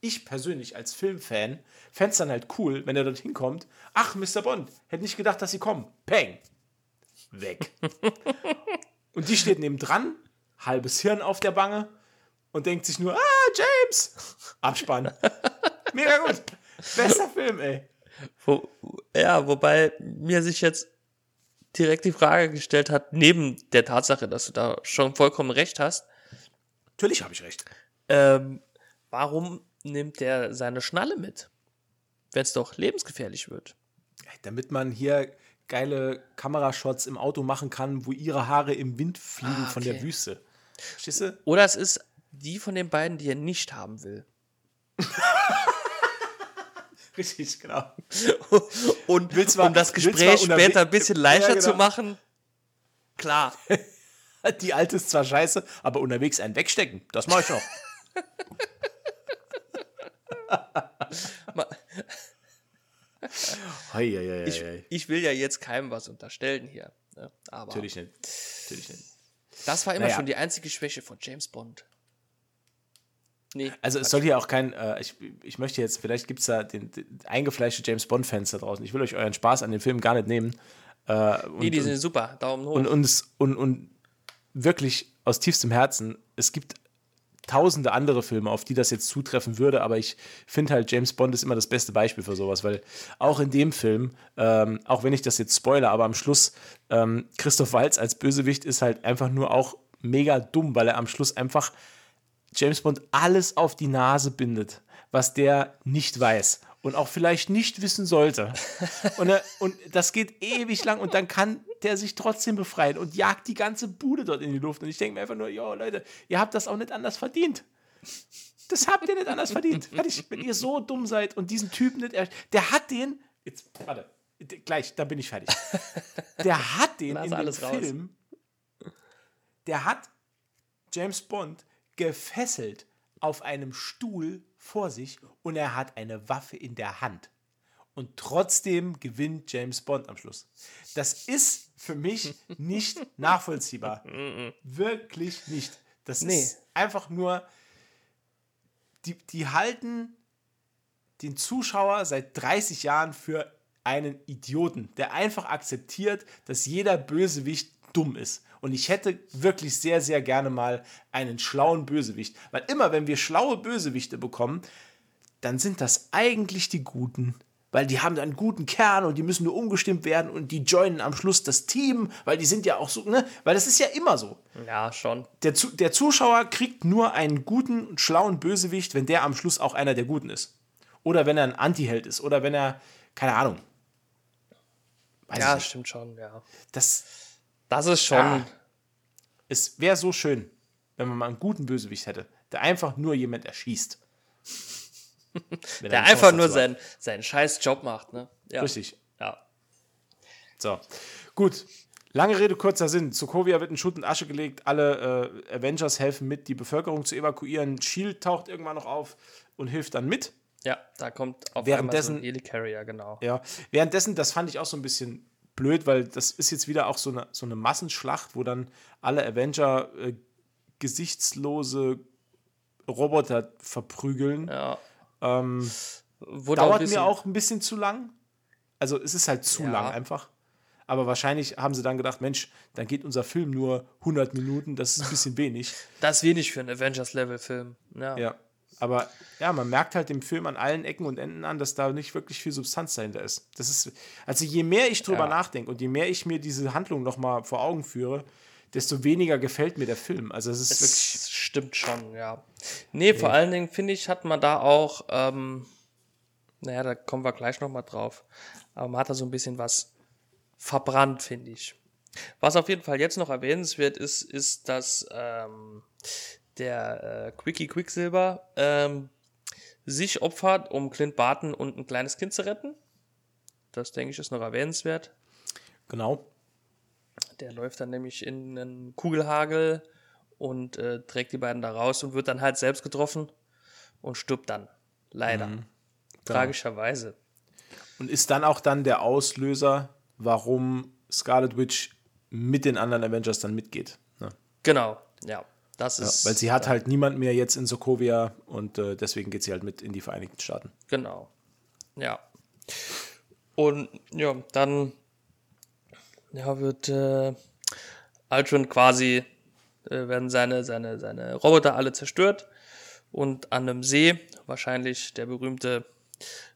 ich persönlich als Filmfan, fände es dann halt cool, wenn er dorthin kommt. Ach, Mr. Bond, hätte nicht gedacht, dass sie kommen. Peng. Weg. und die steht neben dran halbes Hirn auf der Bange und denkt sich nur, ah, James! Abspann. Mega gut. Bester Film, ey. Wo, ja, wobei mir sich jetzt direkt die Frage gestellt hat, neben der Tatsache, dass du da schon vollkommen recht hast. Natürlich habe ich recht. Ähm, warum nimmt der seine Schnalle mit? Wenn es doch lebensgefährlich wird. Damit man hier geile Kamerashots im Auto machen kann, wo ihre Haare im Wind fliegen ah, okay. von der Wüste. Verstehst Oder es ist die von den beiden, die er nicht haben will. Richtig, genau. Und Will zwar- um das Gespräch später ein bisschen leichter Ja, genau. zu machen, klar. Die alte ist zwar scheiße, aber unterwegs einen wegstecken, das mache ich noch. Hei, hei, hei, Ich, ich will ja jetzt keinem was unterstellen hier. Ne? Aber Natürlich nicht. Natürlich nicht. das war immer Naja. schon die einzige Schwäche von James Bond. Nee, Also es soll hier auch kein, äh, ich, ich möchte jetzt, vielleicht gibt es da den, den eingefleischte James Bond-Fans da draußen. Ich will euch euren Spaß an dem Film gar nicht nehmen. Äh, und, nee, die sind super. Daumen hoch. und, und, und, und wirklich aus tiefstem Herzen, es gibt tausende andere Filme, auf die das jetzt zutreffen würde, aber ich finde halt, James Bond ist immer das beste Beispiel für sowas, weil auch in dem Film, ähm, auch wenn ich das jetzt spoiler, aber am Schluss, ähm, Christoph Waltz als Bösewicht ist halt einfach nur auch mega dumm, weil er am Schluss einfach James Bond alles auf die Nase bindet, was der nicht weiß und auch vielleicht nicht wissen sollte. Und, er, und das geht ewig lang und dann kann der sich trotzdem befreien und jagt die ganze Bude dort in die Luft. Und ich denke mir einfach nur, jo Leute, ihr habt das auch nicht anders verdient. Das habt ihr nicht anders verdient. Fertig. Wenn ihr so dumm seid und diesen Typen nicht, er- der hat den, jetzt, warte, gleich, dann bin ich fertig. Der hat den in dem raus. Film, der hat James Bond gefesselt auf einem Stuhl vor sich und er hat eine Waffe in der Hand. Und trotzdem gewinnt James Bond am Schluss. Das ist für mich nicht nachvollziehbar. Wirklich nicht. Das Nee. ist einfach nur, die, die halten den Zuschauer seit 30 Jahren für einen Idioten, der einfach akzeptiert, dass jeder Bösewicht dumm ist. Und ich hätte wirklich sehr, sehr gerne mal einen schlauen Bösewicht. Weil immer, wenn wir schlaue Bösewichte bekommen, dann sind das eigentlich die Guten. Weil die haben einen guten Kern und die müssen nur umgestimmt werden und die joinen am Schluss das Team, weil die sind ja auch so, ne? Weil das ist ja immer so ja, schon. der, Zu der Zuschauer kriegt nur einen guten und schlauen Bösewicht, wenn der am Schluss auch einer der Guten ist. Oder wenn er ein Antiheld ist. Oder wenn er, keine Ahnung. Weiß Ja, stimmt schon, ja. Das, Das ist schon. Ah. es wäre so schön, wenn man mal einen guten Bösewicht hätte, der einfach nur jemand erschießt. Wenn er der einfach nur seinen, seinen scheiß Job macht, ne? Ja. Richtig. Ja. So. Gut. Lange Rede, kurzer Sinn. Sokovia wird in Schutt und Asche gelegt. Alle äh, Avengers helfen mit, die Bevölkerung zu evakuieren. Shield taucht irgendwann noch auf und hilft dann mit. Ja, da kommt auf Währenddessen- einmal so Helicarrier, genau. Ja, währenddessen, das fand ich auch so ein bisschen blöd, weil das ist jetzt wieder auch so eine, so eine Massenschlacht, wo dann alle Avenger äh, gesichtslose Roboter verprügeln. Ja. Ähm, dauert mir auch ein bisschen zu lang. Also es ist halt zu Ja. lang einfach. Aber wahrscheinlich haben sie dann gedacht, Mensch, dann geht unser Film nur 100 Minuten, das ist ein bisschen wenig. Das ist wenig für einen Avengers-Level-Film. Ja. Ja. Aber ja, man merkt halt dem Film an allen Ecken und Enden an, dass da nicht wirklich viel Substanz dahinter ist. Das ist also je mehr ich drüber Ja. nachdenke und je mehr ich mir diese Handlung noch mal vor Augen führe, desto weniger gefällt mir der Film. Also es ist wirklich Das stimmt schon, ja. Nee, vor allen Dingen finde ich, hat man da auch, ähm, naja, da kommen wir gleich nochmal drauf, aber man hat da so ein bisschen was verbrannt, finde ich. Was auf jeden Fall jetzt noch erwähnenswert ist, ist, dass ähm, der äh, Quickie Quicksilver ähm, sich opfert, um Clint Barton und ein kleines Kind zu retten. Das, denke ich, ist noch erwähnenswert. genau. Der läuft dann nämlich in einen Kugelhagel und äh, trägt die beiden da raus und wird dann halt selbst getroffen und stirbt dann. Leider. Tragischerweise. Und ist dann auch dann der Auslöser, warum Scarlet Witch mit den anderen Avengers dann mitgeht. Ne? Genau, ja. Das Ja, ist. weil sie hat halt niemand mehr jetzt in Sokovia und äh, deswegen geht sie halt mit in die Vereinigten Staaten. Genau. Ja. Und ja, dann ja, wird äh, Ultron quasi, äh, werden seine, seine, seine Roboter alle zerstört und an einem See, wahrscheinlich der berühmte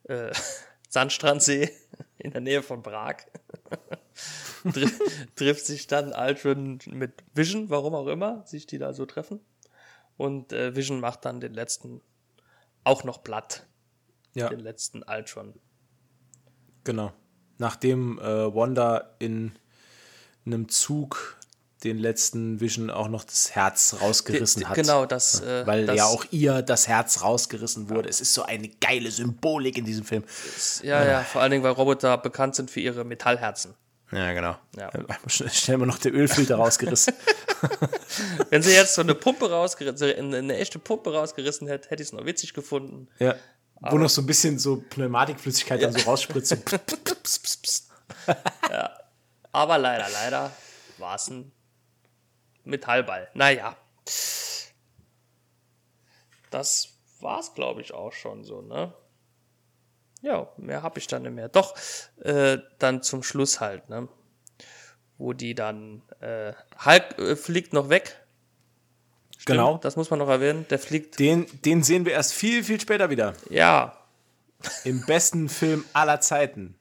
äh, Sandstrandsee in der Nähe von Prag, tri trifft sich dann Ultron mit Vision, warum auch immer, sich die da so treffen. Und äh, Vision macht dann den letzten auch noch platt Ja, den letzten Ultron. genau. Nachdem äh, Wanda in einem Zug den letzten Vision auch noch das Herz rausgerissen hat. Genau, das. Äh, Weil das, ja auch ihr das Herz rausgerissen wurde. Es ist so eine geile Symbolik in diesem Film. Ja, ja, vor allen Dingen, weil Roboter bekannt sind für ihre Metallherzen. Ja, genau. Ja. Stellen wir noch den Ölfilter rausgerissen. Wenn sie jetzt so eine Pumpe rausgerissen, eine, echte Pumpe rausgerissen hätte, hätte ich es noch witzig gefunden. ja. Wo noch so ein bisschen so Pneumatikflüssigkeit dann so rausspritzt. So. Aber leider, leider war es ein Metallball. Naja. Das war's, glaube ich, auch schon so, ne? Ja, mehr habe ich dann nicht mehr. Doch, äh, dann zum Schluss halt, ne? Wo die dann, äh, Hulk äh, fliegt noch weg. Stimmt, Genau. Das muss man noch erwähnen. Der fliegt, Den, den sehen wir erst viel, viel später wieder. ja, Im besten Film aller Zeiten.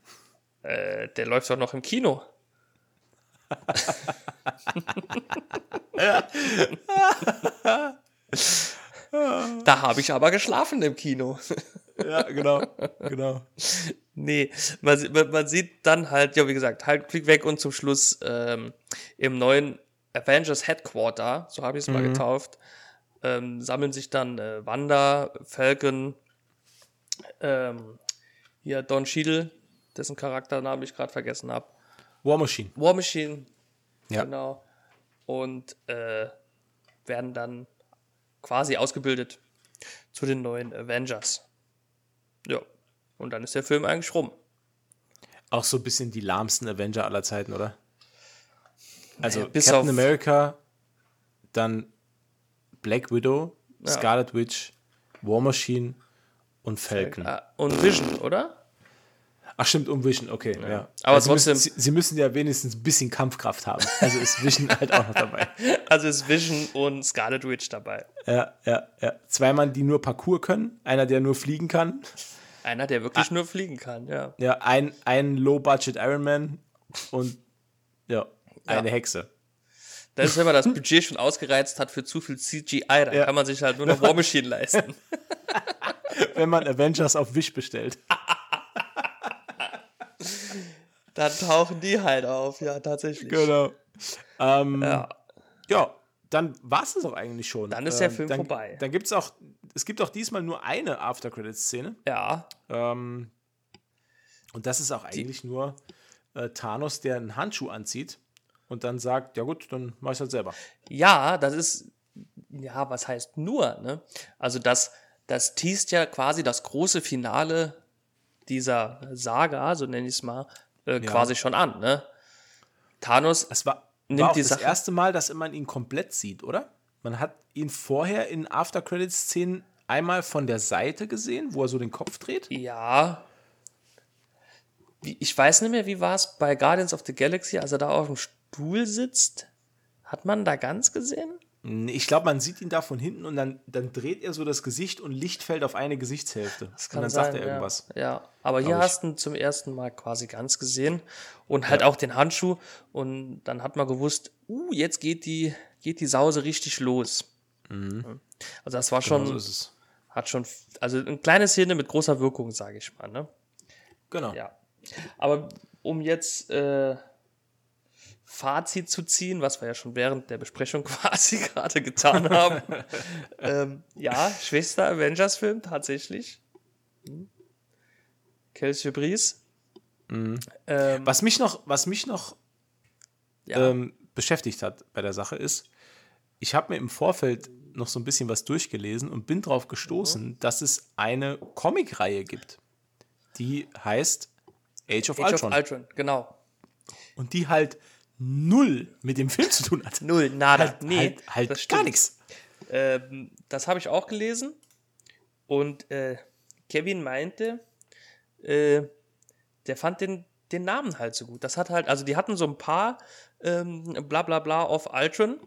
äh, der läuft doch noch im Kino. Da habe ich aber geschlafen im Kino. Ja, genau. genau. Nee, man, man, sieht dann halt, ja, wie gesagt, halt fliegt weg und zum Schluss ähm, im neuen Avengers Headquarter, so habe ich es mal getauft, ähm, sammeln sich dann äh, Wanda, Falcon, ähm, hier Don Cheadle, dessen Charakternamen ich gerade vergessen habe, War Machine. War Machine, Ja. genau, und äh, werden dann quasi ausgebildet zu den neuen Avengers. Ja, und dann ist der Film eigentlich rum. Auch so ein bisschen die lahmsten Avenger aller Zeiten, oder? Also Naja, bis Captain America, dann Black Widow, Ja. Scarlet Witch, War Machine und Falcon. Ah, Und Vision, oder? Ach stimmt, um Vision, okay. Ja. Aber Also sie trotzdem- Müssen, sie, sie müssen ja wenigstens ein bisschen Kampfkraft haben. Also ist Vision halt auch noch dabei. Also ist Vision und Scarlet Witch dabei. Ja, ja, ja. Zwei Mann, die nur Parkour können, einer, der nur fliegen kann. Einer, der wirklich nur fliegen kann, ja. Ja, ein, ein Low-Budget Ironman und ja, eine Ja. Hexe. Das ist, wenn man das Budget schon ausgereizt hat für zu viel CGI, dann Ja. kann man sich halt nur noch War Machine leisten. Wenn man Avengers auf Wish bestellt. Dann tauchen die halt auf, ja, tatsächlich. Genau. Ähm, Ja. ja, dann war es das auch eigentlich schon. Dann ist der Ähm, Film dann, vorbei. Dann gibt es auch, es gibt auch diesmal nur eine After-Credits-Szene. Ja, Ähm, und das ist auch eigentlich nur äh, Thanos, der einen Handschuh anzieht und dann sagt, ja gut, dann mach ich halt selber. ja, das ist, ja, was heißt nur, ne? Also das, das teast ja quasi das große Finale dieser Saga, so nenne ich es mal, äh, quasi schon an, ne? Thanos Es war, Nimmt war auch die das Sache- erste Mal, dass man ihn komplett sieht, oder? Man hat ihn vorher in After-Credits-Szenen einmal von der Seite gesehen, wo er so den Kopf dreht. Ja. Ich weiß nicht mehr, wie war es bei Guardians of the Galaxy, als er da auf dem Stuhl sitzt. Hat man da ganz gesehen? Ich glaube, man sieht ihn da von hinten und dann, dann dreht er so das Gesicht und Licht fällt auf eine Gesichtshälfte. Das und dann sagt er irgendwas. Ja, ja. aber hier ich. hast du ihn zum ersten Mal quasi ganz gesehen und halt auch den Handschuh und dann hat man gewusst, uh, jetzt geht die, geht die Sause richtig los. Also das war schon, Mhm. Genau so hat schon, also eine kleine Szene mit großer Wirkung, sage ich mal, ne? Genau. Ja. Aber um jetzt äh, Fazit zu ziehen, was wir ja schon während der Besprechung quasi gerade getan haben. ähm, ja, schwächster Avengers-Film tatsächlich. Hm. Kelsey Bries. Mhm. Ähm, Was mich noch, was mich noch ja, ähm, beschäftigt hat bei der Sache ist, ich habe mir im Vorfeld noch so ein bisschen was durchgelesen und bin darauf gestoßen, dass es eine Comicreihe gibt, die heißt Age of Age Ultron. of Ultron, genau. und die halt null mit dem Film zu tun hat. Null, nada. Halt, nee, halt, halt das gar nichts. Ähm, das habe ich auch gelesen. Und äh, Kevin meinte, äh, der fand den, den Namen halt so gut. Das hat halt, also die hatten so ein paar ähm, bla bla bla of Ultron,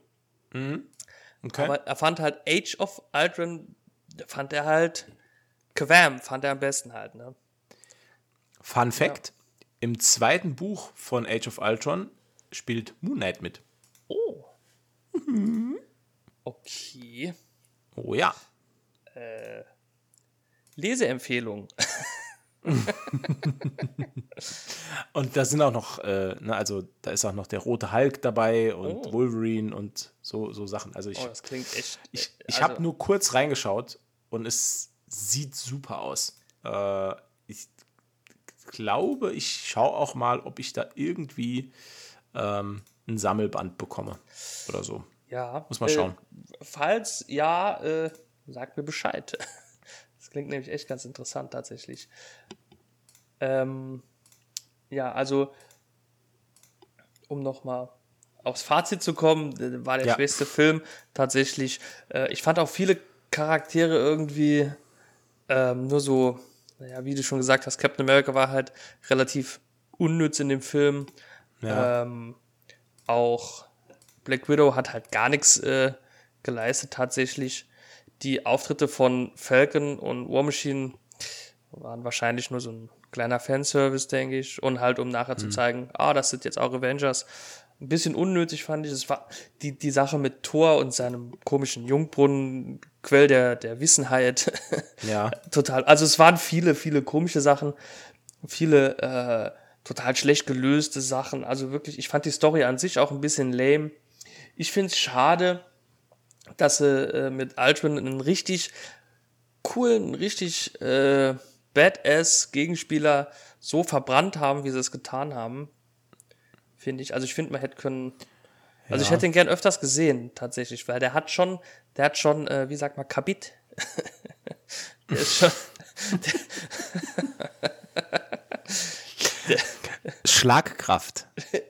Okay. aber er fand halt Age of Ultron, fand er halt Quam, fand er am besten halt, ne? Fun Fact: Im zweiten Buch von Age of Ultron spielt Moon Knight mit. Oh. Okay. Oh ja. Leseempfehlung. Und da sind auch noch, äh, ne, also da ist auch noch der rote Hulk dabei und oh. Wolverine und so, so Sachen. Also ich, oh, das klingt echt. Ich, ich also, habe nur kurz reingeschaut und es sieht super aus. Äh, ich glaube, ich schaue auch mal, ob ich da irgendwie ähm, ein Sammelband bekomme oder so. Ja. Muss mal schauen. Äh, falls ja, äh, sagt mir Bescheid. Das klingt nämlich echt ganz interessant tatsächlich. Ähm, ja, also um nochmal aufs Fazit zu kommen, war der ja. schwächste Film tatsächlich. Äh, ich fand auch viele Charaktere irgendwie ähm, nur so, naja, wie du schon gesagt hast, Captain America war halt relativ unnütz in dem Film. Ja. Ähm, auch Black Widow hat halt gar nichts äh, geleistet tatsächlich. Die Auftritte von Falcon und War Machine waren wahrscheinlich nur so ein kleiner Fanservice, denke ich. Und halt, um nachher mhm. zu zeigen, ah, das sind jetzt auch Avengers. Ein bisschen unnötig fand ich. Es war die, die Sache mit Thor und seinem komischen Jungbrunnen, Quell der, der Wissenheit. Ja. total. Also es waren viele, viele komische Sachen. Viele äh, total schlecht gelöste Sachen. Also wirklich, ich fand die Story an sich auch ein bisschen lame. Ich finde es schade, dass sie äh, mit Aldrin einen richtig coolen, richtig äh, badass Gegenspieler so verbrannt haben, wie sie es getan haben. Finde ich. Also ich finde, man hätte können. Also ja. ich hätte ihn gern öfters gesehen, tatsächlich, weil der hat schon, der hat schon, äh, wie sagt man, Kabit. der ist schon. der, Schlagkraft.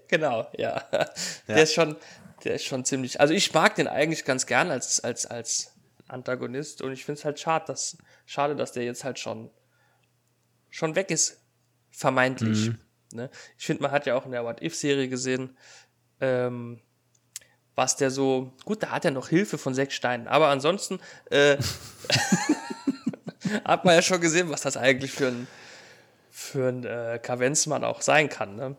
genau, ja. ja. Der ist schon, der ist schon ziemlich. Also ich mag den eigentlich ganz gern als, als, als Antagonist und ich finde es halt schade, dass, schade, dass der jetzt halt schon schon weg ist. Vermeintlich. Mhm. Ne? Ich finde, man hat ja auch in der What-If-Serie gesehen, ähm, was der so, gut, da hat er noch Hilfe von sechs Steinen, aber ansonsten äh, hat man ja schon gesehen, was das eigentlich für ein, für ein äh, Kavenzmann auch sein kann. Ne?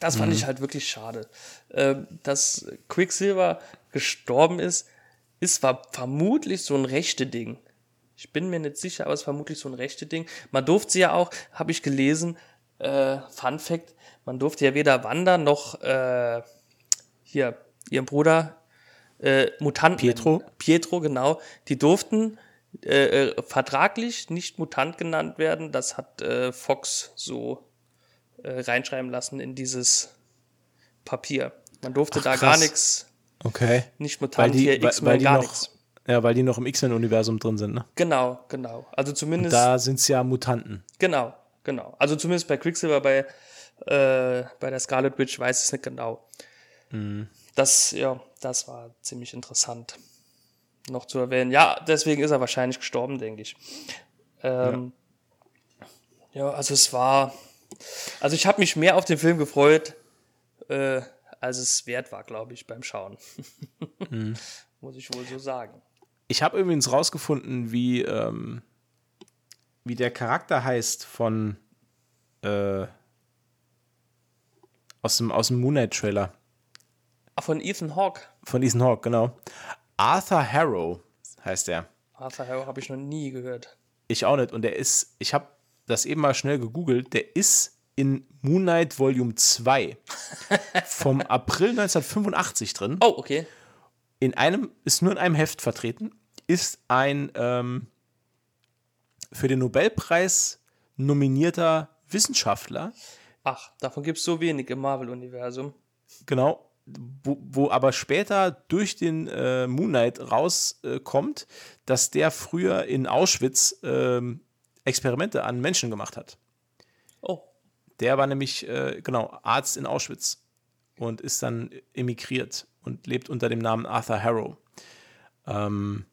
Das fand mhm. ich halt wirklich schade. Ähm, dass Quicksilver gestorben ist, ist vermutlich so ein rechte Ding. Ich bin mir nicht sicher, aber es ist vermutlich so ein rechte Ding. Man durfte sie ja auch, habe ich gelesen, äh, Fun Fact, man durfte ja weder Wanda noch äh, hier ihren Bruder äh, Mutanten. Pietro. Pietro, genau. Die durften äh, äh, vertraglich nicht Mutant genannt werden. Das hat äh, Fox so äh, reinschreiben lassen in dieses Papier. Man durfte Ach, da gar nichts. Okay. Nicht Mutant, hier X-Men, gar nichts. Ja, weil die noch im X-Men-Universum drin sind, ne? Genau, genau. Also zumindest. Und da sind es ja Mutanten. Genau, genau. Also zumindest bei Quicksilver, bei, äh, bei der Scarlet Witch weiß ich es nicht genau. Mhm. Das, ja, das war ziemlich interessant noch zu erwähnen. Ja, deswegen ist er wahrscheinlich gestorben, denke ich. Ähm, ja. ja. also es war. Also ich habe mich mehr auf den Film gefreut, äh, als es wert war, glaube ich, beim Schauen. Mhm. Muss ich wohl so sagen. Ich habe übrigens rausgefunden, wie, ähm, wie der Charakter heißt von äh, aus dem, aus dem Moonlight-Trailer. Ah, von Ethan Hawke. Von Ethan Hawke, genau. Arthur Harrow heißt er. Arthur Harrow habe ich noch nie gehört. Ich auch nicht. Und der ist, ich habe das eben mal schnell gegoogelt, der ist in Moonlight Volume 2 vom April 1985 drin. Oh, okay. In einem, ist nur in einem Heft vertreten ist ein ähm, für den Nobelpreis nominierter Wissenschaftler. Ach, davon gibt es so wenig im Marvel-Universum. Genau, wo, wo, aber später durch den äh, Moonlight rauskommt, äh, dass der früher in Auschwitz äh, Experimente an Menschen gemacht hat. Oh. Der war nämlich, äh, genau, Arzt in Auschwitz und ist dann emigriert und lebt unter dem Namen Arthur Harrow. Ähm,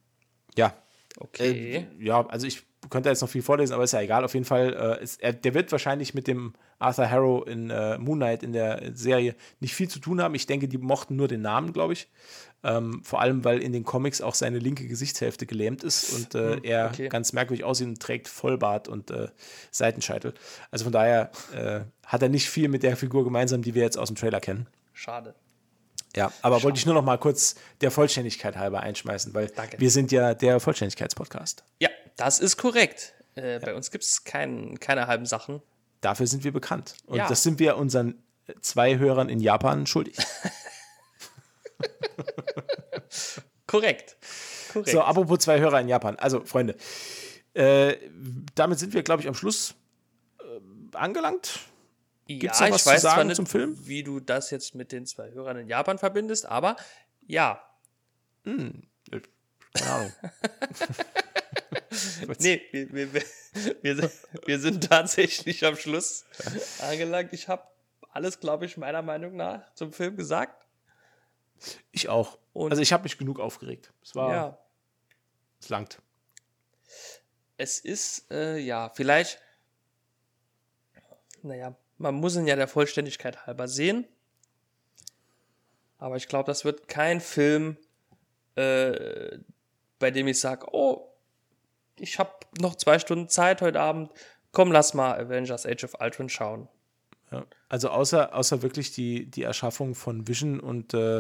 ja. Okay. Äh, ja, also ich könnte jetzt noch viel vorlesen, aber ist ja egal. Auf jeden Fall, äh, ist, er, der wird wahrscheinlich mit dem Arthur Harrow in äh, Moon Knight in der Serie nicht viel zu tun haben. Ich denke, die mochten nur den Namen, glaube ich. Ähm, vor allem, weil in den Comics auch seine linke Gesichtshälfte gelähmt ist und äh, hm, er okay. ganz merkwürdig aussieht und trägt Vollbart und äh, Seitenscheitel. Also von daher äh, hat er nicht viel mit der Figur gemeinsam, die wir jetzt aus dem Trailer kennen. Schade. Ja, aber Schau. wollte ich nur noch mal kurz der Vollständigkeit halber einschmeißen, weil Danke. wir sind ja der Vollständigkeitspodcast. Ja, das ist korrekt. Äh, ja. Bei uns gibt es kein, keine halben Sachen. dafür sind wir bekannt. Und Ja. das sind wir unseren zwei Hörern in Japan schuldig. Korrekt. Korrekt. So, apropos zwei Hörer in Japan. Also, Freunde, äh, damit sind wir, glaube ich, am Schluss äh, angelangt. gibt's noch was zu sagen nicht, zum Film? wie du das jetzt mit den zwei Hörern in Japan verbindest, aber ja. Hm, äh, keine Ahnung. Nee, wir, wir, wir, wir, sind, tatsächlich am Schluss angelangt. Ich habe alles, glaube ich, meiner Meinung nach zum Film gesagt. Ich auch. Und- also, ich habe mich genug aufgeregt. Es war, Ja. es langt. Es ist, äh, ja, vielleicht, naja, man muss ihn ja der Vollständigkeit halber sehen. Aber ich glaube, das wird kein Film, äh, bei dem ich sage, oh, ich habe noch zwei Stunden Zeit heute Abend. Komm, lass mal Avengers Age of Ultron schauen. Ja. Also außer, außer wirklich die, die Erschaffung von Vision und äh,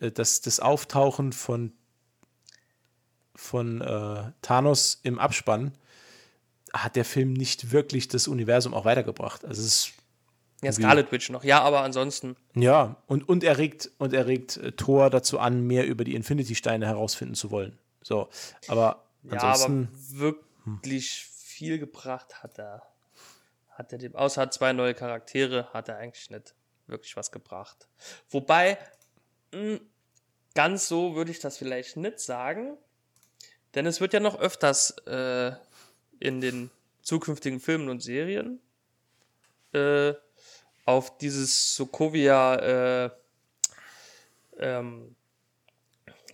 äh, das, das Auftauchen von, von äh, Thanos im Abspann hat der Film nicht wirklich das Universum auch weitergebracht. Also es ist Ja, Scarlet Witch noch. Ja, aber ansonsten, ja, und, und er regt, und er regt äh, Thor dazu an, mehr über die Infinity-Steine herausfinden zu wollen. So, aber ja, aber ansonsten, wirklich viel gebracht hat er. Hat er dem, außer zwei neue Charaktere, hat er eigentlich nicht wirklich was gebracht. Wobei, mh, ganz so würde ich das vielleicht nicht sagen, denn es wird ja noch öfters äh, in den zukünftigen Filmen und Serien äh, auf dieses Sokovia, äh, ähm,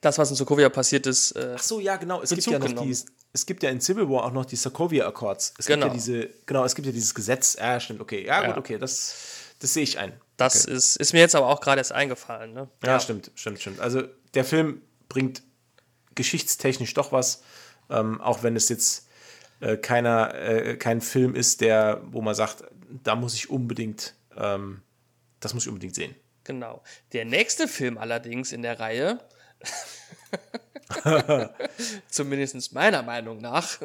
das, was in Sokovia passiert ist, äh, Ach so, ja, genau. Es gibt ja noch die, es gibt ja in Civil War auch noch die Sokovia Accords. Es Genau. gibt ja diese, genau, es gibt ja dieses Gesetz. Ja, stimmt, okay. Ja, Ja. gut, okay, das, das sehe ich ein. Das ist, ist mir jetzt aber auch gerade erst eingefallen. Ne? Ja, stimmt, stimmt, stimmt. Also der Film bringt geschichtstechnisch doch was, ähm, auch wenn es jetzt äh, keiner, äh, kein Film ist, der, wo man sagt, da muss ich unbedingt, ähm, das muss ich unbedingt sehen. Genau. Der nächste Film allerdings in der Reihe, zumindest meiner Meinung nach,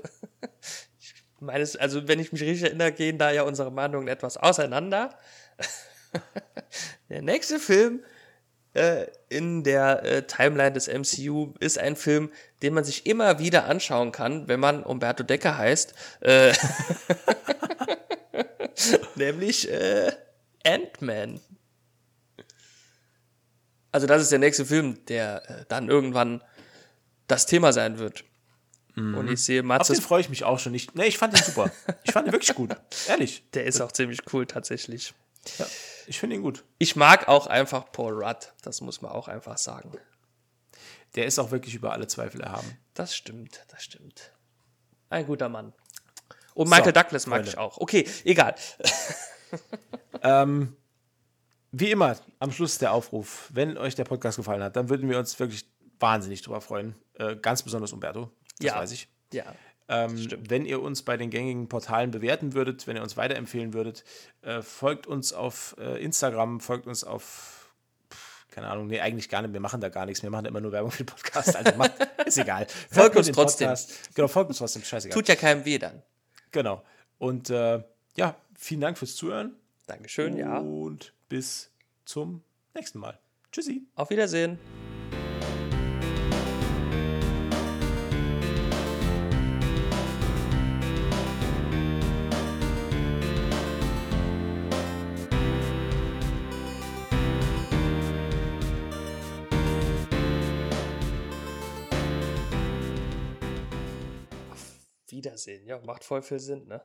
meines, also wenn ich mich richtig erinnere, gehen da ja unsere Meinungen etwas auseinander. der nächste Film äh, in der äh, Timeline des MCU ist ein Film, den man sich immer wieder anschauen kann, wenn man Umberto Decker heißt. Äh, nämlich äh, Ant-Man. Also das ist der nächste Film, der äh, dann irgendwann das Thema sein wird. Und ich sehe Auf den freue ich mich auch schon. Ich, nee, ich fand ihn super. Ich fand ihn wirklich gut. Ehrlich. der ist auch ziemlich cool tatsächlich. Ja, ich finde ihn gut. Ich mag auch einfach Paul Rudd, das muss man auch einfach sagen. Der ist auch wirklich über alle Zweifel erhaben. Das stimmt, das stimmt. Ein guter Mann. Und Michael So, Douglas mag Freunde. ich auch. Okay, egal. Ähm, wie immer, am Schluss der Aufruf, wenn euch der Podcast gefallen hat, dann würden wir uns wirklich wahnsinnig drüber freuen. Äh, ganz besonders Umberto, das Ja. weiß ich. Ja, Ähm, wenn ihr uns bei den gängigen Portalen bewerten würdet, wenn ihr uns weiterempfehlen würdet, äh, folgt uns auf äh, Instagram, folgt uns auf, pff, keine Ahnung, nee, eigentlich gar nicht, wir machen da gar nichts, wir machen immer nur Werbung für den Podcast, also macht, ist egal. Folgt Hört uns trotzdem. Podcast. Genau, folgt uns trotzdem, scheißegal. tut ja keinem weh dann. Genau. Und äh, ja, vielen Dank fürs Zuhören Dankeschön, ja. und bis zum nächsten Mal. Tschüssi. Auf Wiedersehen. Auf Wiedersehen, ja, macht voll viel Sinn, ne?